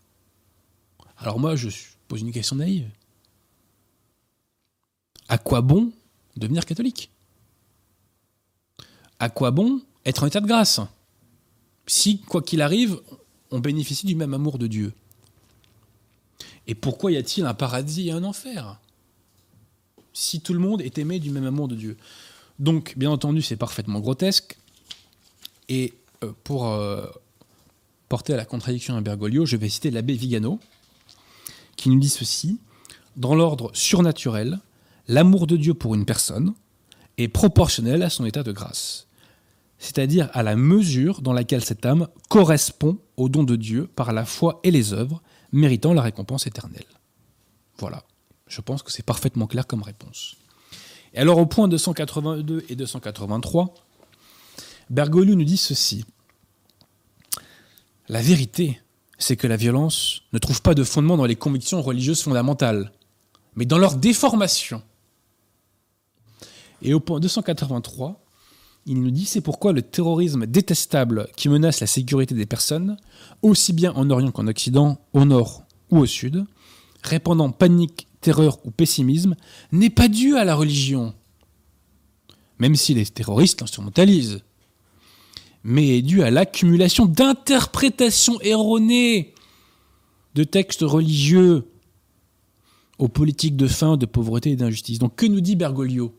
Alors moi, je pose une question naïve. À quoi bon devenir catholique? À quoi bon être en état de grâce? Si, quoi qu'il arrive, on bénéficie du même amour de Dieu. Et pourquoi y a-t-il un paradis et un enfer Si tout le monde est aimé du même amour de Dieu. Donc, bien entendu, c'est parfaitement grotesque. Et euh, pour euh, porter à la contradiction à Bergoglio, je vais citer l'abbé Vigano, qui nous dit ceci Dans l'ordre surnaturel, l'amour de Dieu pour une personne est proportionnel à son état de grâce, c'est-à-dire à la mesure dans laquelle cette âme correspond au don de Dieu par la foi et les œuvres, méritant la récompense éternelle. Voilà, je pense que c'est parfaitement clair comme réponse. Et alors au point 282 et 283, Bergoglio nous dit ceci. La vérité, c'est que la violence ne trouve pas de fondement dans les convictions religieuses fondamentales, mais dans leur déformation. Et au point 283, il nous dit c'est pourquoi le terrorisme détestable qui menace la sécurité des personnes, aussi bien en Orient qu'en Occident, au nord ou au sud, répandant panique, terreur ou pessimisme, n'est pas dû à la religion, même si les terroristes l'instrumentalisent, mais est dû à l'accumulation d'interprétations erronées de textes religieux aux politiques de faim, de pauvreté et d'injustice. Donc que nous dit Bergoglio?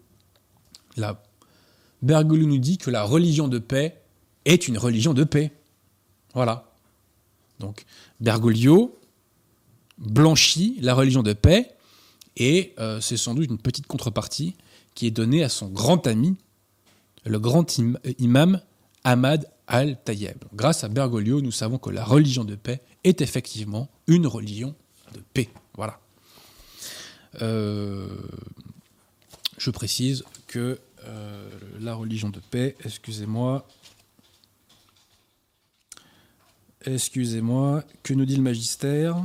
Bergoglio nous dit que la religion de paix est une religion de paix. Voilà. Donc Bergoglio blanchit la religion de paix et euh, c'est sans doute une petite contrepartie qui est donnée à son grand ami, le grand imam Ahmad al-Tayyeb. Grâce à Bergoglio, nous savons que la religion de paix est effectivement une religion de paix. Voilà. Euh, je précise que euh, la religion de paix, excusez-moi, excusez-moi, que nous dit le magistère?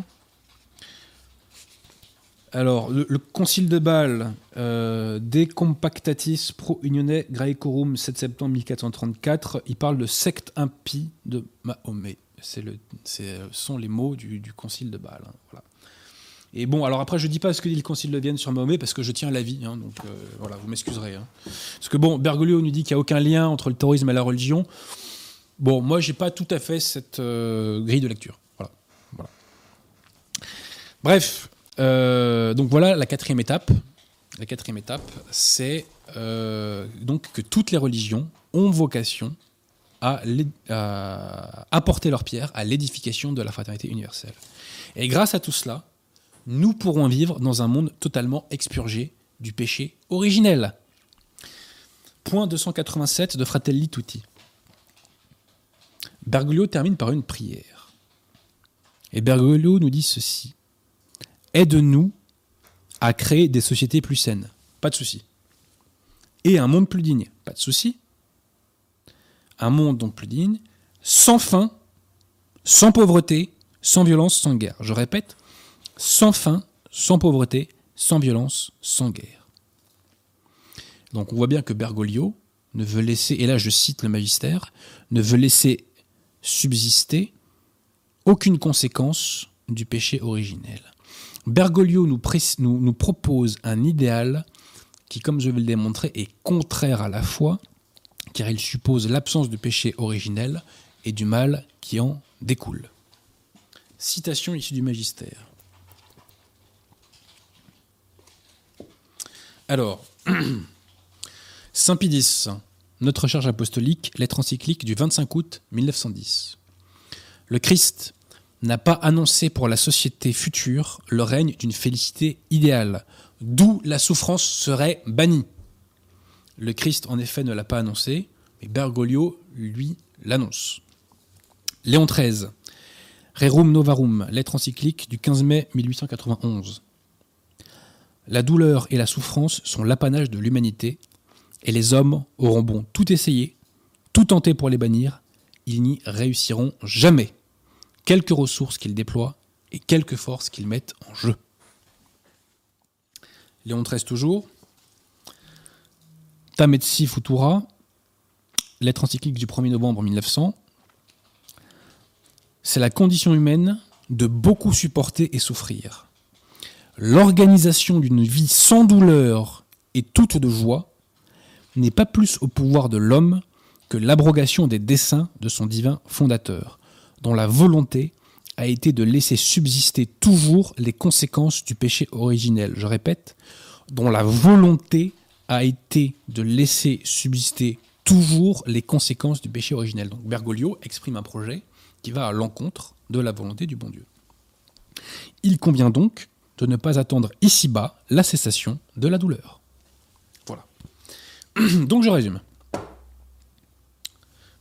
Alors, le, concile de Bâle, euh, De Compactatis Pro Unione Graecorum, 7 septembre 1434, il parle de secte impie de Mahomet. Ce sont les mots du, concile de Bâle. Hein, voilà. Et bon, alors après, je dis pas ce que dit le Concile de Vienne sur Mahomet parce que je tiens à l'avis, hein, donc euh, voilà, vous m'excuserez. Hein. Parce que bon, Bergoglio nous dit qu'il n'y a aucun lien entre le terrorisme et la religion. Bon, moi, j'ai pas tout à fait cette euh, grille de lecture. Voilà. voilà. Bref, euh, donc voilà la quatrième étape. La quatrième étape, c'est donc que toutes les religions ont vocation à, à apporter leur pierre à l'édification de la fraternité universelle. Et grâce à tout cela, nous pourrons vivre dans un monde totalement expurgé du péché originel. Point 287 de Fratelli Tutti. Bergoglio termine par une prière. Et Bergoglio nous dit ceci. Aide-nous à créer des sociétés plus saines. Pas de souci. Et un monde plus digne. Pas de souci. Un monde donc plus digne, sans faim, sans pauvreté, sans violence, sans guerre. Je répète, sans faim, sans pauvreté, sans violence, sans guerre. Donc on voit bien que Bergoglio ne veut laisser, et là je cite le magistère, ne veut laisser subsister aucune conséquence du péché originel. Bergoglio nous, propose un idéal qui, comme je vais le démontrer, est contraire à la foi, car il suppose l'absence de péché originel et du mal qui en découle. Citation issue du Magistère. Alors, Saint Pidis, notre charge apostolique, lettre encyclique du 25 août 1910. Le Christ n'a pas annoncé pour la société future le règne d'une félicité idéale, d'où la souffrance serait bannie. Le Christ, en effet, ne l'a pas annoncé, mais Bergoglio, lui, l'annonce. Léon XIII, Rerum Novarum, lettre encyclique du 15 mai 1891. La douleur et la souffrance sont l'apanage de l'humanité, et les hommes auront bon tout essayer, tout tenter pour les bannir, ils n'y réussiront jamais, quelques ressources qu'ils déploient et quelques forces qu'ils mettent en jeu. Léon XIII toujours. Tametsi Futura, lettre encyclique du 1er novembre 1900. C'est la condition humaine de beaucoup supporter et souffrir. L'organisation d'une vie sans douleur et toute de joie n'est pas plus au pouvoir de l'homme que l'abrogation des desseins de son divin fondateur, dont la volonté a été de laisser subsister toujours les conséquences du péché originel. Je répète, dont la volonté a été de laisser subsister toujours les conséquences du péché originel. Donc Bergoglio exprime un projet qui va à l'encontre de la volonté du bon Dieu. Il convient donc de ne pas attendre ici-bas la cessation de la douleur. Voilà. Donc je résume.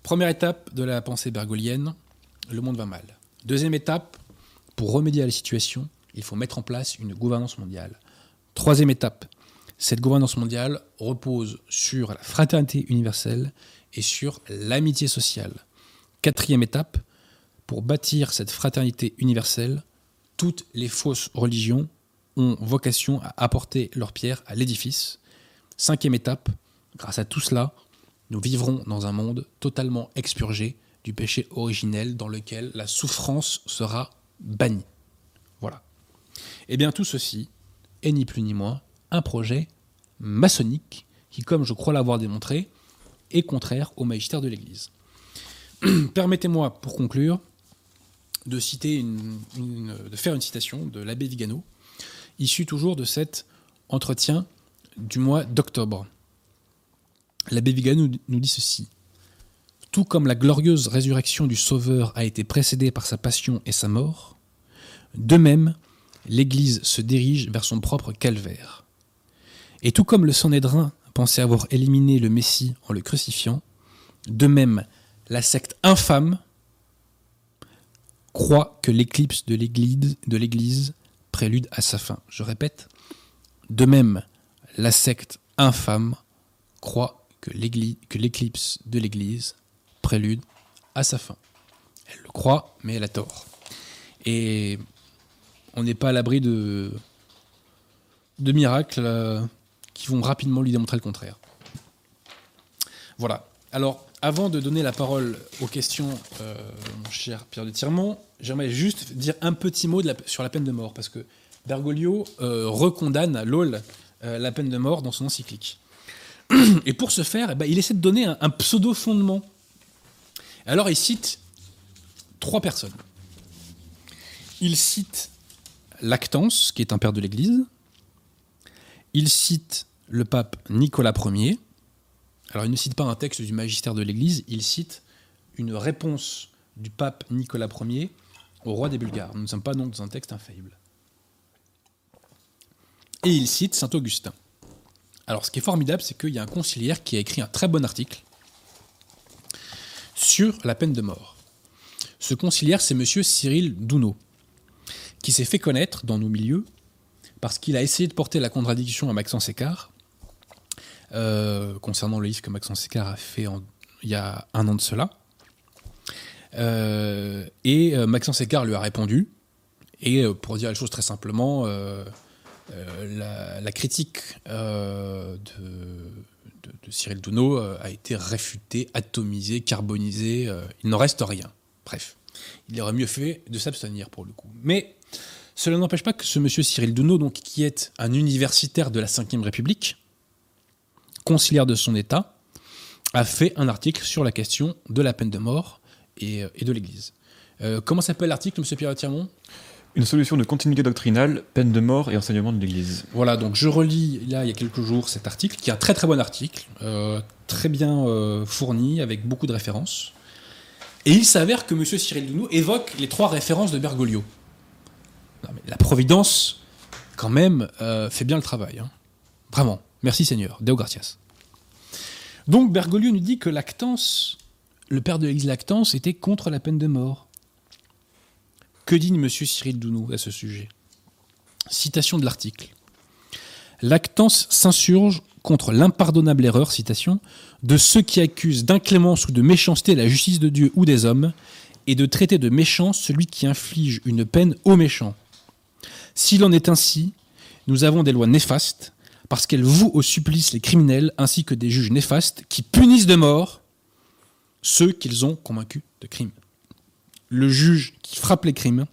Première étape de la pensée bergolienne, le monde va mal. Deuxième étape, pour remédier à la situation, il faut mettre en place une gouvernance mondiale. Troisième étape, cette gouvernance mondiale repose sur la fraternité universelle et sur l'amitié sociale. Quatrième étape, pour bâtir cette fraternité universelle, toutes les fausses religions ont vocation à apporter leur pierre à l'édifice. Cinquième étape, grâce à tout cela, nous vivrons dans un monde totalement expurgé du péché originel dans lequel la souffrance sera bannie. Voilà. Eh bien tout ceci est ni plus ni moins un projet maçonnique qui, comme je crois l'avoir démontré, est contraire au magistère de l'Église. Permettez-moi, pour conclure, de, faire une citation de l'abbé Vigano, issue toujours de cet entretien du mois d'octobre. L'abbé Vigano nous dit ceci. Tout comme la glorieuse résurrection du Sauveur a été précédée par sa passion et sa mort, de même, l'Église se dirige vers son propre calvaire. Et tout comme le Sanhédrin pensait avoir éliminé le Messie en le crucifiant, de même, la secte infâme croit que l'éclipse de l'Église prélude à sa fin. Je répète, de même, la secte infâme croit que l'éclipse de l'Église prélude à sa fin. Elle le croit, mais elle a tort. Et on n'est pas à l'abri de, miracles euh, qui vont rapidement lui démontrer le contraire. Voilà. Alors, avant de donner la parole aux questions, euh, mon cher Pierre de Tirmont, j'aimerais juste dire un petit mot sur la peine de mort, parce que Bergoglio euh, recondamne l'OL euh, la peine de mort dans son encyclique. Et pour ce faire, eh ben, il essaie de donner un pseudo-fondement. Alors il cite trois personnes. Il cite Lactance, qui est un père de l'Église. Il cite le pape Nicolas Ier alors il ne cite pas un texte du magistère de l'Église, il cite une réponse du pape Nicolas Ier au roi des Bulgares. Nous ne sommes pas donc dans un texte infaillible. Et il cite Saint Augustin. Alors ce qui est formidable, c'est qu'il y a un conciliaire qui a écrit un très bon article sur la peine de mort. Ce conciliaire, c'est M. Cyril Douneau, qui s'est fait connaître dans nos milieux parce qu'il a essayé de porter la contradiction à Maxence Écart euh, concernant le livre que Maxence Sécard a fait il y a un an de cela. Euh, et euh, Maxence Écart lui a répondu. Et pour dire les choses très simplement, la, critique de, Cyril Douneau a été réfutée, atomisée, carbonisée. il n'en reste rien. Bref, il aurait mieux fait de s'abstenir pour le coup. Mais cela n'empêche pas que ce monsieur Cyril Douneau, donc, qui est un universitaire de la Ve République, conciliaire de son État, a fait un article sur la question de la peine de mort et, et de l'Église. Euh, comment s'appelle l'article, M. Pierre-Tirmont Une solution de continuité doctrinale, peine de mort et enseignement de l'Église. Voilà, donc je relis là il y a quelques jours cet article, qui est un très très bon article, euh, très bien euh, fourni, avec beaucoup de références. Et il s'avère que M. Cyril Dounou évoque les trois références de Bergoglio. Non, mais la Providence, quand même, fait bien le travail. hein. Vraiment. Merci Seigneur. Deo gratias. Donc Bergoglio nous dit que Lactance, le père de l'Église Lactance, était contre la peine de mort. Que dit M. Cyril Dounou à ce sujet? Citation de l'article. Lactance s'insurge contre l'impardonnable erreur, citation, de ceux qui accusent d'inclémence ou de méchanceté la justice de Dieu ou des hommes, et de traiter de méchant celui qui inflige une peine aux méchants. S'il en est ainsi, nous avons des lois néfastes, parce qu'elles vouent au supplice les criminels, ainsi que des juges néfastes qui punissent de mort ceux qu'ils ont convaincus de crime. Le juge qui frappe les crimes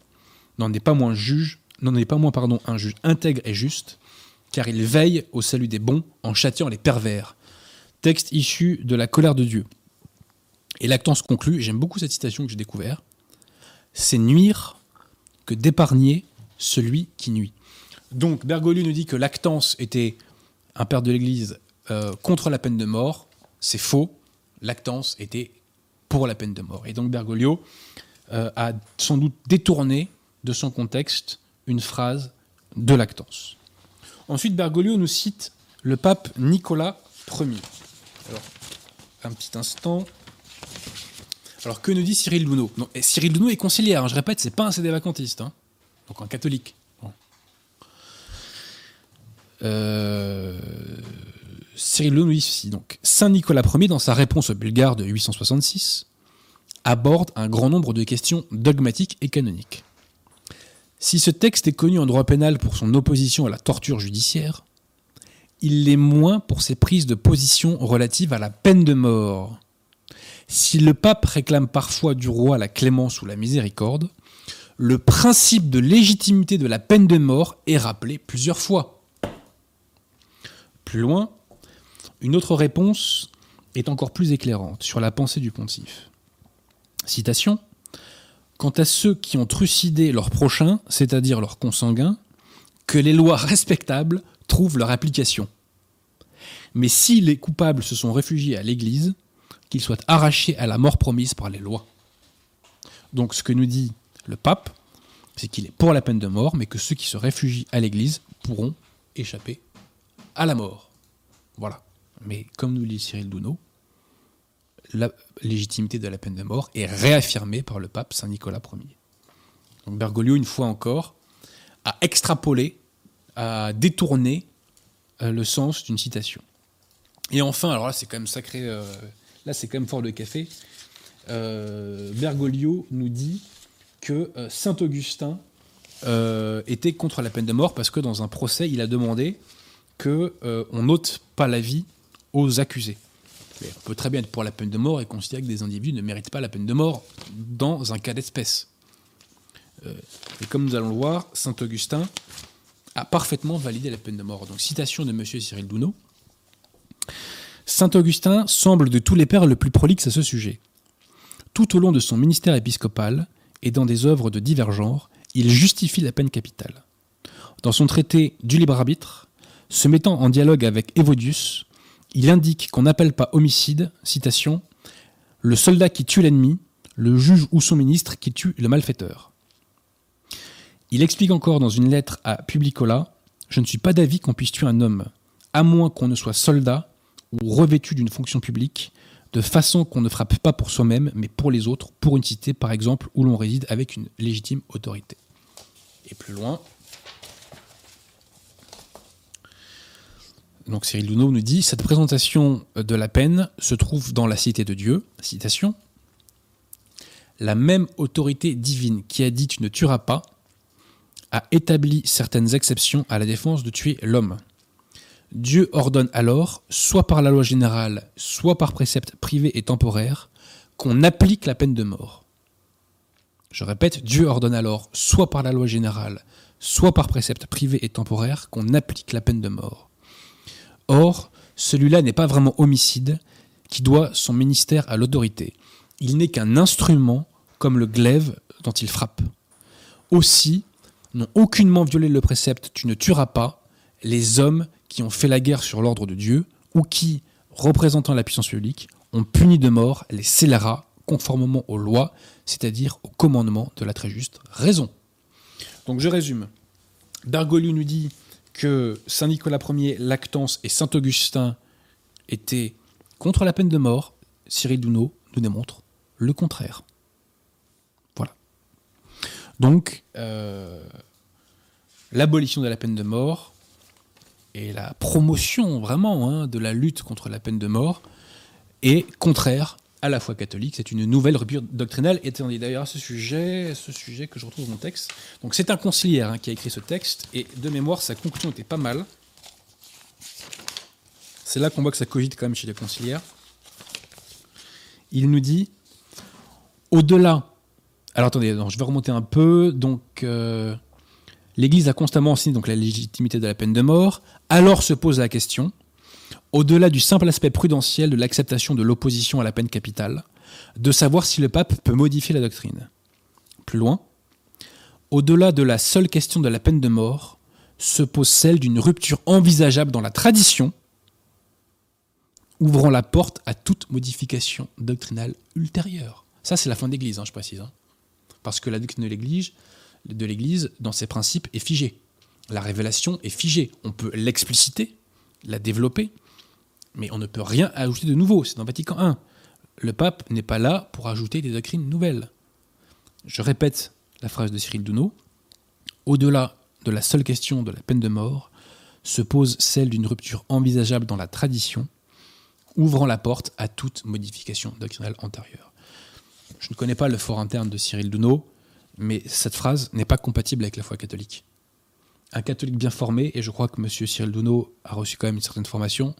n'en est pas moins juge, n'en est pas moins pardon, un juge intègre et juste, car il veille au salut des bons en châtiant les pervers. Texte issu de la colère de Dieu. Et Lactance conclut, j'aime beaucoup cette citation que j'ai découvert, c'est nuire que d'épargner celui qui nuit. Donc Bergoglio nous dit que Lactance était un père de l'Église euh, contre la peine de mort. C'est faux. Lactance était pour la peine de mort. Et donc Bergoglio euh, a sans doute détourné de son contexte une phrase de Lactance. Ensuite, Bergoglio nous cite le pape Nicolas Ier. Alors, un petit instant. Alors, que nous dit Cyril Louno non, et Cyril Louno est conciliaire, hein, je répète, c'est pas un CD vacantiste, hein. donc un catholique. Euh, Cyril ceci donc. Saint Nicolas Ier, dans sa réponse Bulgare de 866, aborde un grand nombre de questions dogmatiques et canoniques. Si ce texte est connu en droit pénal pour son opposition à la torture judiciaire, il l'est moins pour ses prises de position relatives à la peine de mort. Si le pape réclame parfois du roi la clémence ou la miséricorde, le principe de légitimité de la peine de mort est rappelé plusieurs fois. Plus loin, une autre réponse est encore plus éclairante sur la pensée du pontife. Citation Quant à ceux qui ont trucidé leurs prochains, c'est-à-dire leurs consanguins, que les lois respectables trouvent leur application. Mais si les coupables se sont réfugiés à l'Église, qu'ils soient arrachés à la mort promise par les lois. Donc ce que nous dit le pape, c'est qu'il est pour la peine de mort, mais que ceux qui se réfugient à l'Église pourront échapper à la mort. Voilà. Mais comme nous dit Cyril Douno, la légitimité de la peine de mort est réaffirmée par le pape Saint Nicolas Ier. Donc Bergoglio, une fois encore, a extrapolé, a détourné euh, le sens d'une citation. Et enfin, alors là c'est quand même sacré, euh, là c'est quand même fort de café, euh, Bergoglio nous dit que Saint Augustin était contre la peine de mort parce que dans un procès, il a demandé que euh, n'ôte pas la vie aux accusés. Mais on peut très bien être pour la peine de mort et considérer que des individus ne méritent pas la peine de mort dans un cas d'espèce. Euh, et comme nous allons le voir, Saint Augustin a parfaitement validé la peine de mort. Donc citation de M. Cyril Douno. Saint Augustin semble de tous les pères le plus prolixe à ce sujet. Tout au long de son ministère épiscopal et dans des œuvres de divers genres, il justifie la peine capitale. Dans son traité du libre arbitre, se mettant en dialogue avec Évodius, il indique qu'on n'appelle pas homicide, citation, le soldat qui tue l'ennemi, le juge ou son ministre qui tue le malfaiteur. Il explique encore dans une lettre à Publicola Je ne suis pas d'avis qu'on puisse tuer un homme, à moins qu'on ne soit soldat ou revêtu d'une fonction publique, de façon qu'on ne frappe pas pour soi-même, mais pour les autres, pour une cité par exemple où l'on réside avec une légitime autorité. Et plus loin, donc Cyril Douno nous dit cette présentation de la peine se trouve dans la cité de Dieu. Citation La même autorité divine qui a dit tu ne tueras pas a établi certaines exceptions à la défense de tuer l'homme. Dieu ordonne alors, soit par la loi générale, soit par précepte privé et temporaire, qu'on applique la peine de mort. Je répète, Dieu ordonne alors, soit par la loi générale, soit par précepte privé et temporaire, qu'on applique la peine de mort. Or, celui-là n'est pas vraiment homicide qui doit son ministère à l'autorité. Il n'est qu'un instrument comme le glaive dont il frappe. Aussi, n'ont aucunement violé le précepte tu ne tueras pas les hommes qui ont fait la guerre sur l'ordre de Dieu ou qui, représentant la puissance publique, ont puni de mort les scélérats conformément aux lois, c'est-à-dire au commandement de la très juste raison. Donc je résume. Bergoglio nous dit que Saint Nicolas Ier, Lactance et Saint Augustin étaient contre la peine de mort. Cyril Douneau nous démontre le contraire. Voilà. Donc, euh, l'abolition de la peine de mort et la promotion vraiment hein, de la lutte contre la peine de mort est contraire à la foi catholique. C'est une nouvelle rupture doctrinale. Et d'ailleurs à ce sujet, ce sujet que je retrouve dans mon texte. Donc c'est un conciliaire hein, qui a écrit ce texte et de mémoire sa conclusion était pas mal. C'est là qu'on voit que ça cogite quand même chez les conciliaires. Il nous dit au-delà. Alors attendez, je vais remonter un peu. Donc euh, l'Église a constamment enseigné donc la légitimité de la peine de mort. Alors se pose la question au-delà du simple aspect prudentiel de l'acceptation de l'opposition à la peine capitale, de savoir si le pape peut modifier la doctrine. Plus loin, au-delà de la seule question de la peine de mort, se pose celle d'une rupture envisageable dans la tradition, ouvrant la porte à toute modification doctrinale ultérieure. Ça, c'est la fin de l'Église, hein, je précise. Hein. Parce que la doctrine de l'Église, de l'Église, dans ses principes, est figée. La révélation est figée. On peut l'expliciter, la développer, mais on ne peut rien ajouter de nouveau. C'est dans Vatican I. Le pape n'est pas là pour ajouter des doctrines nouvelles. Je répète la phrase de Cyril Douneau. Au-delà de la seule question de la peine de mort, se pose celle d'une rupture envisageable dans la tradition, ouvrant la porte à toute modification doctrinale antérieure. Je ne connais pas le fort interne de Cyril Douneau, mais cette phrase n'est pas compatible avec la foi catholique. Un catholique bien formé, et je crois que M. Cyril Douneau a reçu quand même une certaine formation,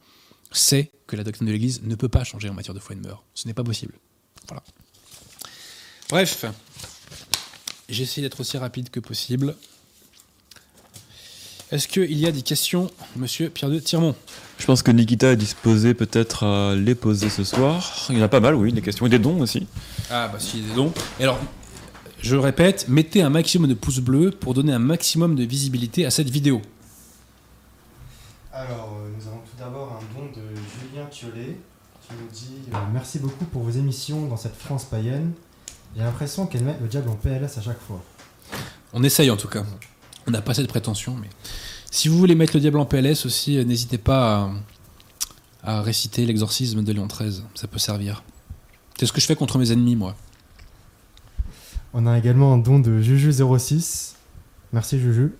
sait que la doctrine de l'Église ne peut pas changer en matière de foi et de mœurs. Ce n'est pas possible. Voilà. Bref, j'ai essayé d'être aussi rapide que possible. Est-ce qu'il y a des questions, monsieur Pierre de Tirmont? Je pense que Nikita est disposé peut-être à les poser ce soir. Il y en a pas mal, oui, des questions et des dons aussi. Ah, bah si, des dons. Et alors, je répète, mettez un maximum de pouces bleus pour donner un maximum de visibilité à cette vidéo. Alors, euh, nous avons tout d'abord un Thiolet qui nous dit euh, Merci beaucoup pour vos émissions dans cette France païenne. J'ai l'impression qu'elle met le diable en PLS à chaque fois. On essaye en tout cas. On n'a pas cette prétention, mais si vous voulez mettre le diable en PLS aussi, euh, n'hésitez pas à, réciter l'exorcisme de Léon XIII. Ça peut servir. C'est ce que je fais contre mes ennemis, moi. On a également un don de Juju06. Merci Juju.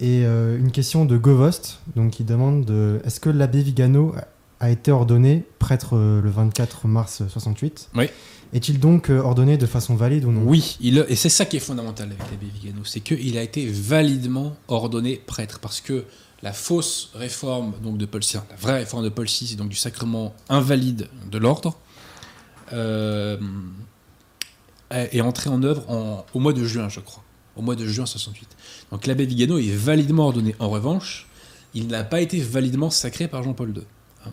Et euh, une question de Govost, donc qui demande de, est-ce que l'abbé Vigano a été ordonné prêtre euh, le 24 mars 68 Oui. Est-il donc euh, ordonné de façon valide ou non? Oui, il, et c'est ça qui est fondamental avec l'abbé Vigano, c'est qu'il a été validement ordonné prêtre, parce que la fausse réforme donc de Paul VI, la vraie réforme de Paul VI, donc du sacrement invalide de l'ordre, est entrée en œuvre au mois de juin, je crois au mois de juin 68. Donc l'abbé Vigano est validement ordonné. En revanche, il n'a pas été validement sacré par Jean-Paul II.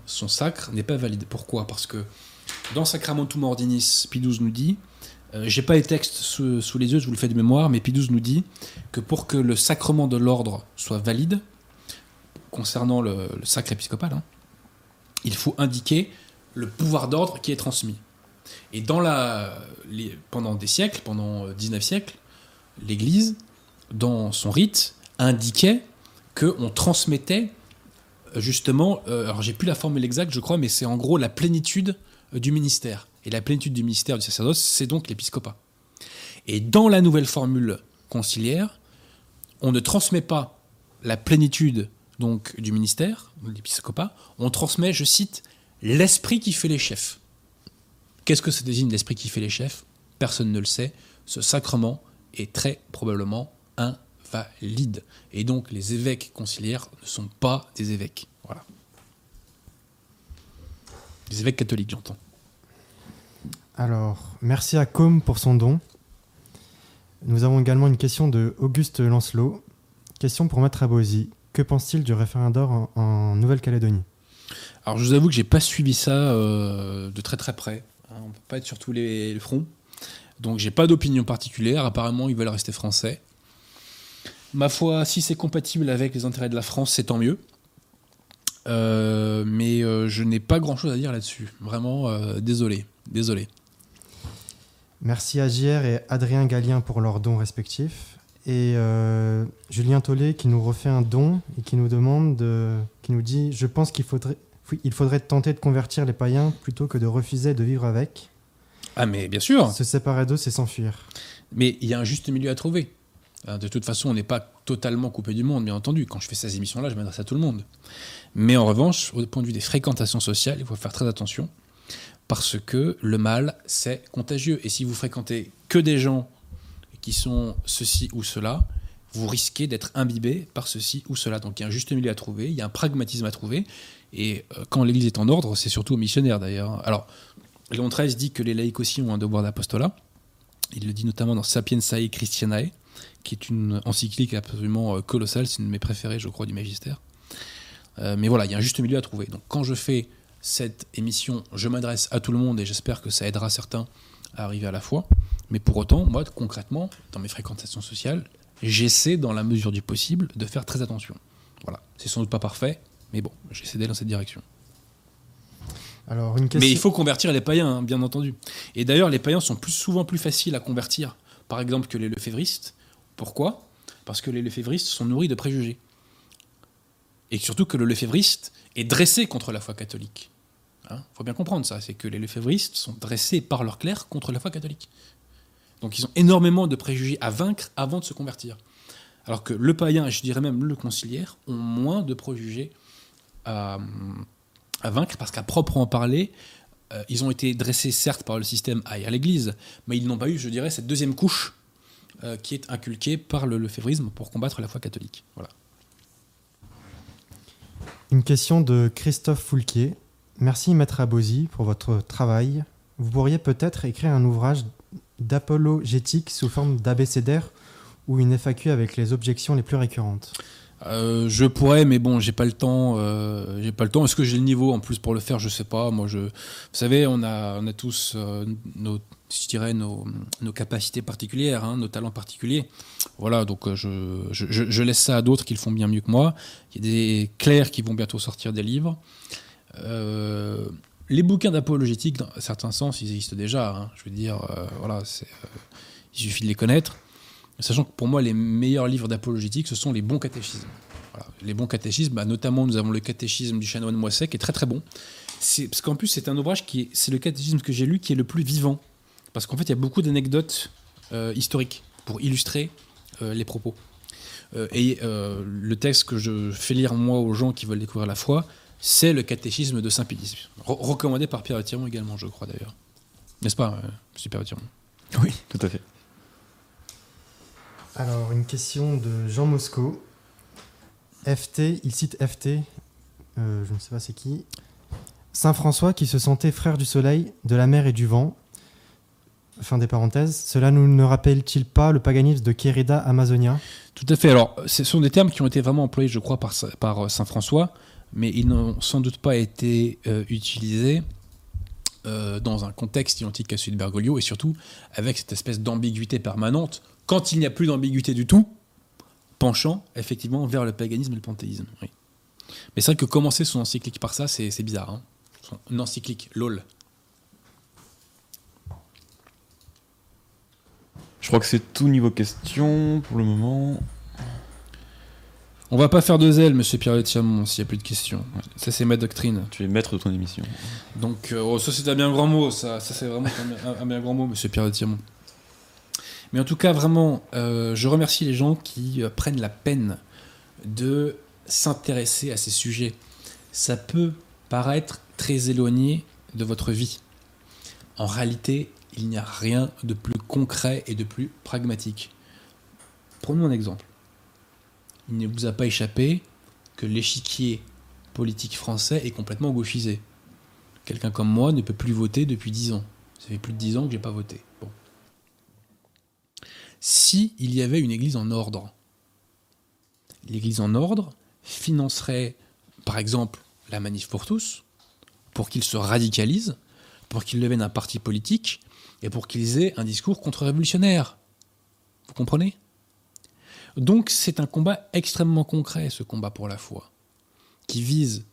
Son sacre n'est pas valide. Pourquoi? Parce que dans Sacramentum Ordinis, XII nous dit, euh, j'ai pas les textes sous, les yeux, je vous le fais de mémoire, mais XII nous dit que pour que le sacrement de l'ordre soit valide, concernant le, sacre épiscopal, hein, il faut indiquer le pouvoir d'ordre qui est transmis. Et pendant des siècles, pendant 19 siècles, l'Église, dans son rite, indiquait qu'on transmettait euh, justement, euh, alors j'ai plus la formule exacte, je crois, mais c'est en gros la plénitude euh, du ministère. Et la plénitude du ministère du sacerdoce, c'est donc l'épiscopat. Et dans la nouvelle formule conciliaire, on ne transmet pas la plénitude donc du ministère, l'épiscopat, on transmet, je cite, l'esprit qui fait les chefs. Qu'est-ce que ça désigne l'esprit qui fait les chefs? Personne ne le sait. Ce sacrement est très probablement invalide. Et donc les évêques conciliaires ne sont pas des évêques. Voilà. Des évêques catholiques, j'entends. Alors, merci à Com pour son don. Nous avons également une question de Auguste Lancelot. Question pour Maître Abosi. Que pense-t-il du référendum en, Nouvelle-Calédonie? Alors je vous avoue que j'ai pas suivi ça euh, de très très près. Hein, on peut pas être sur tous les, les fronts. Donc j'ai pas d'opinion particulière. Apparemment, ils veulent rester français. Ma foi, si c'est compatible avec les intérêts de la France, c'est tant mieux. Euh, mais euh, je n'ai pas grand chose à dire là-dessus. Vraiment, euh, désolé. Désolé. Merci à JR et Adrien Gallien pour leurs dons respectifs. Et Julien Tollet qui nous refait un don et qui nous demande, de, qui nous dit Je pense qu'il faudrait, il faudrait tenter de convertir les païens plutôt que de refuser de vivre avec. Ah mais bien sûr. Se séparer d'eux, c'est s'enfuir. Mais il y a un juste milieu à trouver. Euh, De toute façon, on n'est pas totalement coupé du monde, bien entendu. Quand je fais ces émissions-là, je m'adresse à tout le monde. Mais en revanche, au point de vue des fréquentations sociales, il faut faire très attention. Parce que le mal, c'est contagieux. Et si vous fréquentez que des gens qui sont ceci ou cela, vous risquez d'être imbibé par ceci ou cela. Donc il y a un juste milieu à trouver, il y a un pragmatisme à trouver. Et euh, quand l'Église est en ordre, c'est surtout aux missionnaires d'ailleurs. Alors, Léon XIII dit que les laïcs aussi ont un devoir d'apostolat. Il le dit notamment dans Sapienzae Christianae, qui est une encyclique absolument euh, colossale, c'est une de mes préférées, je crois, du magistère. Euh, mais voilà, il y a un juste milieu à trouver. Donc quand je fais cette émission, je m'adresse à tout le monde et j'espère que ça aidera certains à arriver à la foi. Mais pour autant, moi, concrètement, dans mes fréquentations sociales, j'essaie, dans la mesure du possible, de faire très attention. Voilà. C'est sans doute pas parfait, mais bon, j'essaie d'aller dans cette direction. Alors, une question. Mais il faut convertir les païens, hein, bien entendu. Et d'ailleurs, les païens sont plus souvent plus faciles à convertir, par exemple, que les lefévristes. Pourquoi? Parce que les lefévristes sont nourris de préjugés. Et surtout que le lefévriste est dressé contre la foi catholique. Il faut bien comprendre ça, c'est que les lefévristes sont dressés par leur clerc contre la foi catholique. Donc ils ont énormément de préjugés à vaincre avant de se convertir. Alors que le païen, je dirais même le conciliaire, ont moins de préjugés à, vaincre parce qu'à proprement parler, euh, ils ont été dressés certes par le système à l'Église, mais ils n'ont pas eu, je dirais, cette deuxième couche euh, qui est inculquée par le lefévrisme pour combattre la foi catholique. Voilà. Une question de Christophe Foulquier. Merci Maître Abosi pour votre travail. Vous pourriez peut-être écrire un ouvrage d'apologétique sous forme d'abécédaire ou une FAQ avec les objections les plus récurrentes. Euh, je pourrais, mais bon, j'ai pas le temps. euh, j'ai pas le temps. Est-ce que j'ai le niveau en plus pour le faire? Je sais pas. Moi, je, vous savez, on a, on a tous euh, nos, je dirais nos, capacités particulières, hein, nos talents particuliers. Voilà, donc euh, je, laisse ça à d'autres qui le font bien mieux que moi. Il y a des clercs qui vont bientôt sortir des livres. Euh, les bouquins d'apologétique, dans un certain sens, ils existent déjà. hein. Je veux dire, euh, voilà, il suffit de les connaître. Sachant que pour moi, les meilleurs livres d'apologétique, ce sont les bons catéchismes. Les bons catéchismes, bah, notamment nous avons le catéchisme du chanoine Moisset, qui est très très bon. Parce qu'en plus, c'est un ouvrage qui est, c'est le catéchisme que j'ai lu qui est le plus vivant. Parce qu'en fait, il y a beaucoup d'anecdotes euh, historiques pour illustrer euh, les propos. Euh, et euh, le texte que je fais lire moi aux gens qui veulent découvrir la foi, c'est le catéchisme de Saint-Pédis. Re- recommandé par Pierre Thiron également, je crois d'ailleurs. N'est-ce pas, euh, monsieur Pierre Thiron Oui, tout à fait. Alors, une question de Jean Mosco. FT, il cite FT, euh, je ne sais pas c'est qui. Saint François qui se sentait frère du soleil, de la mer et du vent. Fin des parenthèses. Cela nous ne rappelle-t-il pas le paganisme de Querida Amazonia? Tout à fait. Alors, ce sont des termes qui ont été vraiment employés, je crois, par, euh, Saint François, mais ils n'ont sans doute pas été euh, utilisés euh, dans un contexte identique à celui de Bergoglio, et surtout avec cette espèce d'ambiguïté permanente, quand il n'y a plus d'ambiguïté du tout, penchant effectivement vers le paganisme et le panthéisme. Mais c'est vrai que commencer son encyclique par ça, c'est bizarre. hein. Son encyclique, lol. Je crois que c'est tout niveau question pour le moment. On va pas faire de zèle, monsieur Pierre Chamon, s'il n'y a plus de questions. Ça, c'est ma doctrine. Tu es maître de ton émission. Donc, euh, oh, ça c'est un bien grand mot, ça, ça c'est vraiment un, bien grand mot, monsieur Pierre Tiamont. Mais en tout cas, vraiment, euh, je remercie les gens qui euh, prennent la peine de s'intéresser à ces sujets. Ça peut paraître très éloigné de votre vie. En réalité, il n'y a rien de plus concret et de plus pragmatique. Prenons un exemple. Il ne vous a pas échappé que l'échiquier politique français est complètement gauchisé. Quelqu'un comme moi ne peut plus voter depuis 10 ans. Ça fait plus de 10 ans que j'ai pas voté. Bon. Si il y avait une église en ordre, l'église en ordre financerait, par exemple, la manif pour tous, pour qu'ils se radicalisent, pour qu'ils deviennent un parti politique et pour qu'ils aient un discours contre-révolutionnaire. Vous comprenez? Donc c'est un combat extrêmement concret, ce combat pour la foi, qui vise,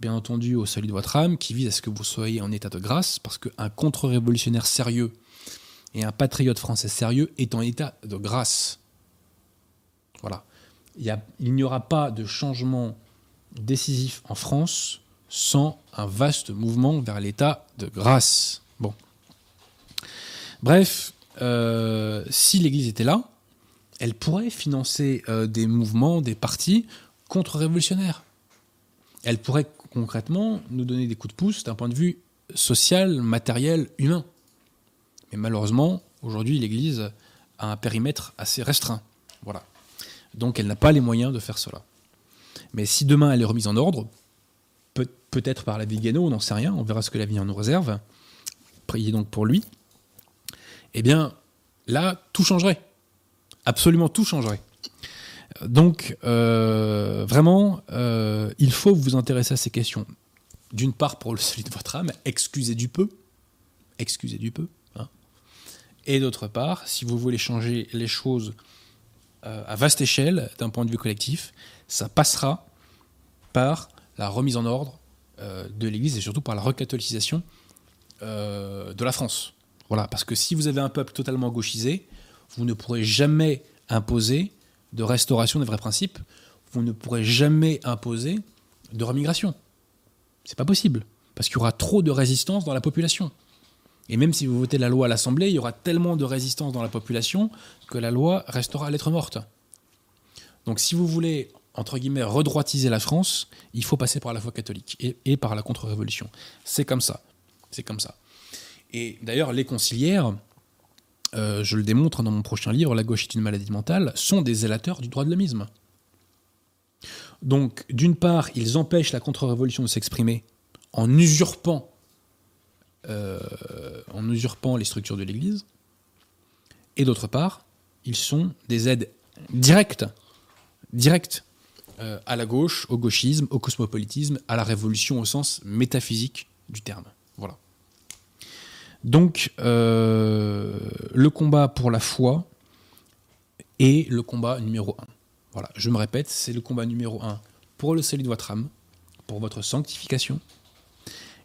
bien entendu, au salut de votre âme, qui vise à ce que vous soyez en état de grâce, parce qu'un contre-révolutionnaire sérieux et un patriote français sérieux est en état de grâce. Voilà. Il n'y aura pas de changement décisif en France sans un vaste mouvement vers l'état de grâce. Bon. Bref, euh, si l'Église était là, elle pourrait financer euh, des mouvements, des partis contre-révolutionnaires. Elle pourrait concrètement nous donner des coups de pouce d'un point de vue social, matériel, humain. Mais malheureusement, aujourd'hui, l'Église a un périmètre assez restreint. Voilà. Donc elle n'a pas les moyens de faire cela. Mais si demain elle est remise en ordre, peut-être par la Vigano, on n'en sait rien, on verra ce que l'avenir nous réserve. Priez donc pour lui. Eh bien, là, tout changerait. Absolument tout changerait. Donc, euh, vraiment, euh, il faut vous intéresser à ces questions. D'une part, pour le salut de votre âme, excusez du peu. Excusez du peu. Hein. Et d'autre part, si vous voulez changer les choses euh, à vaste échelle, d'un point de vue collectif, ça passera par la remise en ordre de l'Église et surtout par la recatholicisation euh, de la France. Voilà, parce que si vous avez un peuple totalement gauchisé, vous ne pourrez jamais imposer de restauration des vrais principes, vous ne pourrez jamais imposer de remigration. C'est pas possible, parce qu'il y aura trop de résistance dans la population. Et même si vous votez la loi à l'Assemblée, il y aura tellement de résistance dans la population que la loi restera lettre morte. Donc si vous voulez, entre guillemets, redroitiser la France, il faut passer par la foi catholique et, par la contre-révolution. C'est comme ça. C'est comme ça. Et d'ailleurs, les conciliaires, euh, je le démontre dans mon prochain livre, La gauche est une maladie mentale, sont des zélateurs du droit de l'homisme. Donc, d'une part, ils empêchent la contre-révolution de s'exprimer en usurpant euh, en usurpant les structures de l'Église. Et d'autre part, ils sont des aides directes, directes euh, à la gauche, au gauchisme, au cosmopolitisme, à la révolution au sens métaphysique du terme. Donc, euh, le combat pour la foi est le combat numéro un. Voilà, je me répète, c'est le combat numéro un pour le salut de votre âme, pour votre sanctification,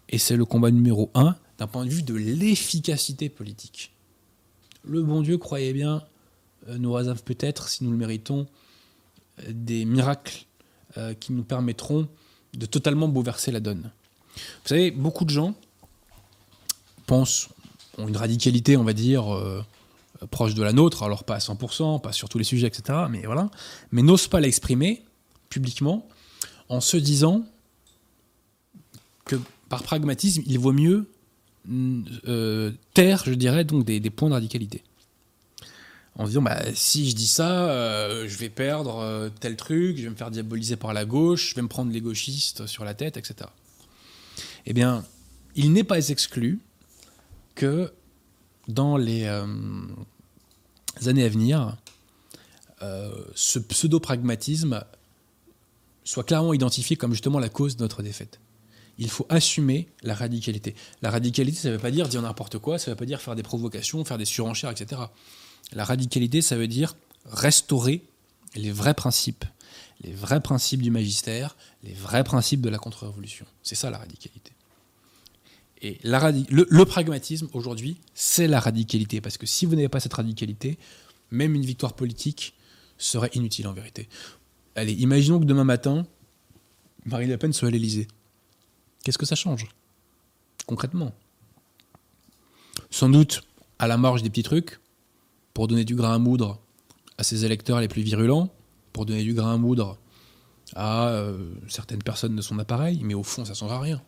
et c'est le combat numéro un d'un point de vue de l'efficacité politique. Le bon Dieu, croyez bien, euh, nous réserve peut-être, si nous le méritons, des miracles euh, qui nous permettront de totalement bouleverser la donne. Vous savez, beaucoup de gens pensent, ont une radicalité, on va dire, proche de la nôtre, alors pas à 100%, pas sur tous les sujets, etc., mais voilà, mais n'osent pas l'exprimer publiquement en se disant que par pragmatisme, il vaut mieux euh, taire, je dirais, donc des, points de radicalité. En disant, bah, si je dis ça, euh, je vais perdre euh, tel truc, je vais me faire diaboliser par la gauche, je vais me prendre les gauchistes sur la tête, etc. Eh bien, il n'est pas exclu que dans les années à venir, ce pseudo-pragmatisme soit clairement identifié comme justement la cause de notre défaite il faut assumer la radicalité. La radicalité, ça ne veut pas dire dire n'importe quoi, ça ne veut pas dire faire des provocations, faire des surenchères, etc. La radicalité, ça veut dire restaurer les vrais principes, les vrais principes du magistère, les vrais principes de la contre-révolution. C'est ça la radicalité. Et le, pragmatisme, aujourd'hui, c'est la radicalité. Parce que si vous n'avez pas cette radicalité, même une victoire politique serait inutile en vérité. Allez, imaginons que demain matin, Marine Le Pen soit à l'Élysée. Qu'est-ce que ça change concrètement? Sans doute à la marge des petits trucs, pour donner du grain à moudre à ses électeurs les plus virulents, pour donner du grain à moudre à euh, certaines personnes de son appareil, mais au fond, ça ne changera rien.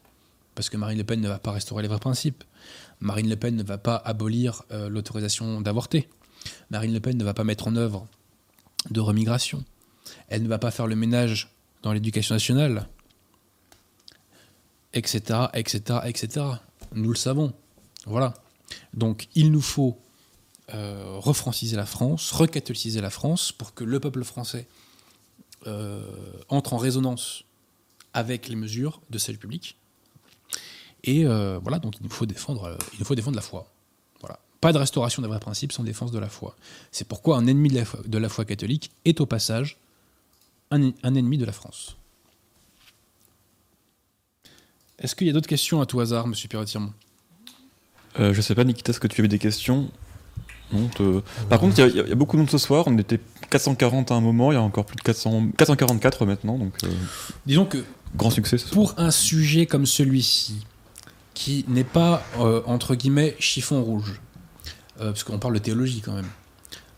Parce que Marine Le Pen ne va pas restaurer les vrais principes. Marine Le Pen ne va pas abolir euh, l'autorisation d'avorter. Marine Le Pen ne va pas mettre en œuvre de remigration. Elle ne va pas faire le ménage dans l'éducation nationale etc., etc., etc. Nous le savons. Voilà. Donc il nous faut euh, refranciser la France, recatholiciser la France pour que le peuple français euh, entre en résonance avec les mesures de salut public. Et euh, voilà, donc il nous faut défendre, euh, il nous faut défendre la foi. Voilà. Pas de restauration des vrais principes sans défense de la foi. C'est pourquoi un ennemi de la foi, de la foi catholique est au passage un, un ennemi de la France. Est-ce qu'il y a d'autres questions à tout hasard, monsieur Pierre-Tirmont Euh, je sais pas, Nikita, est-ce que tu avais des questions? Non, te- Par contre, il y a- y, beaucoup de monde ce soir. On était 440 à un moment, il y a encore plus de 400... 444 maintenant, donc euh, Disons que grand succès ce soir. pour un sujet comme celui-ci, qui n'est pas, euh, entre guillemets, chiffon rouge, euh, parce qu'on parle de théologie quand même,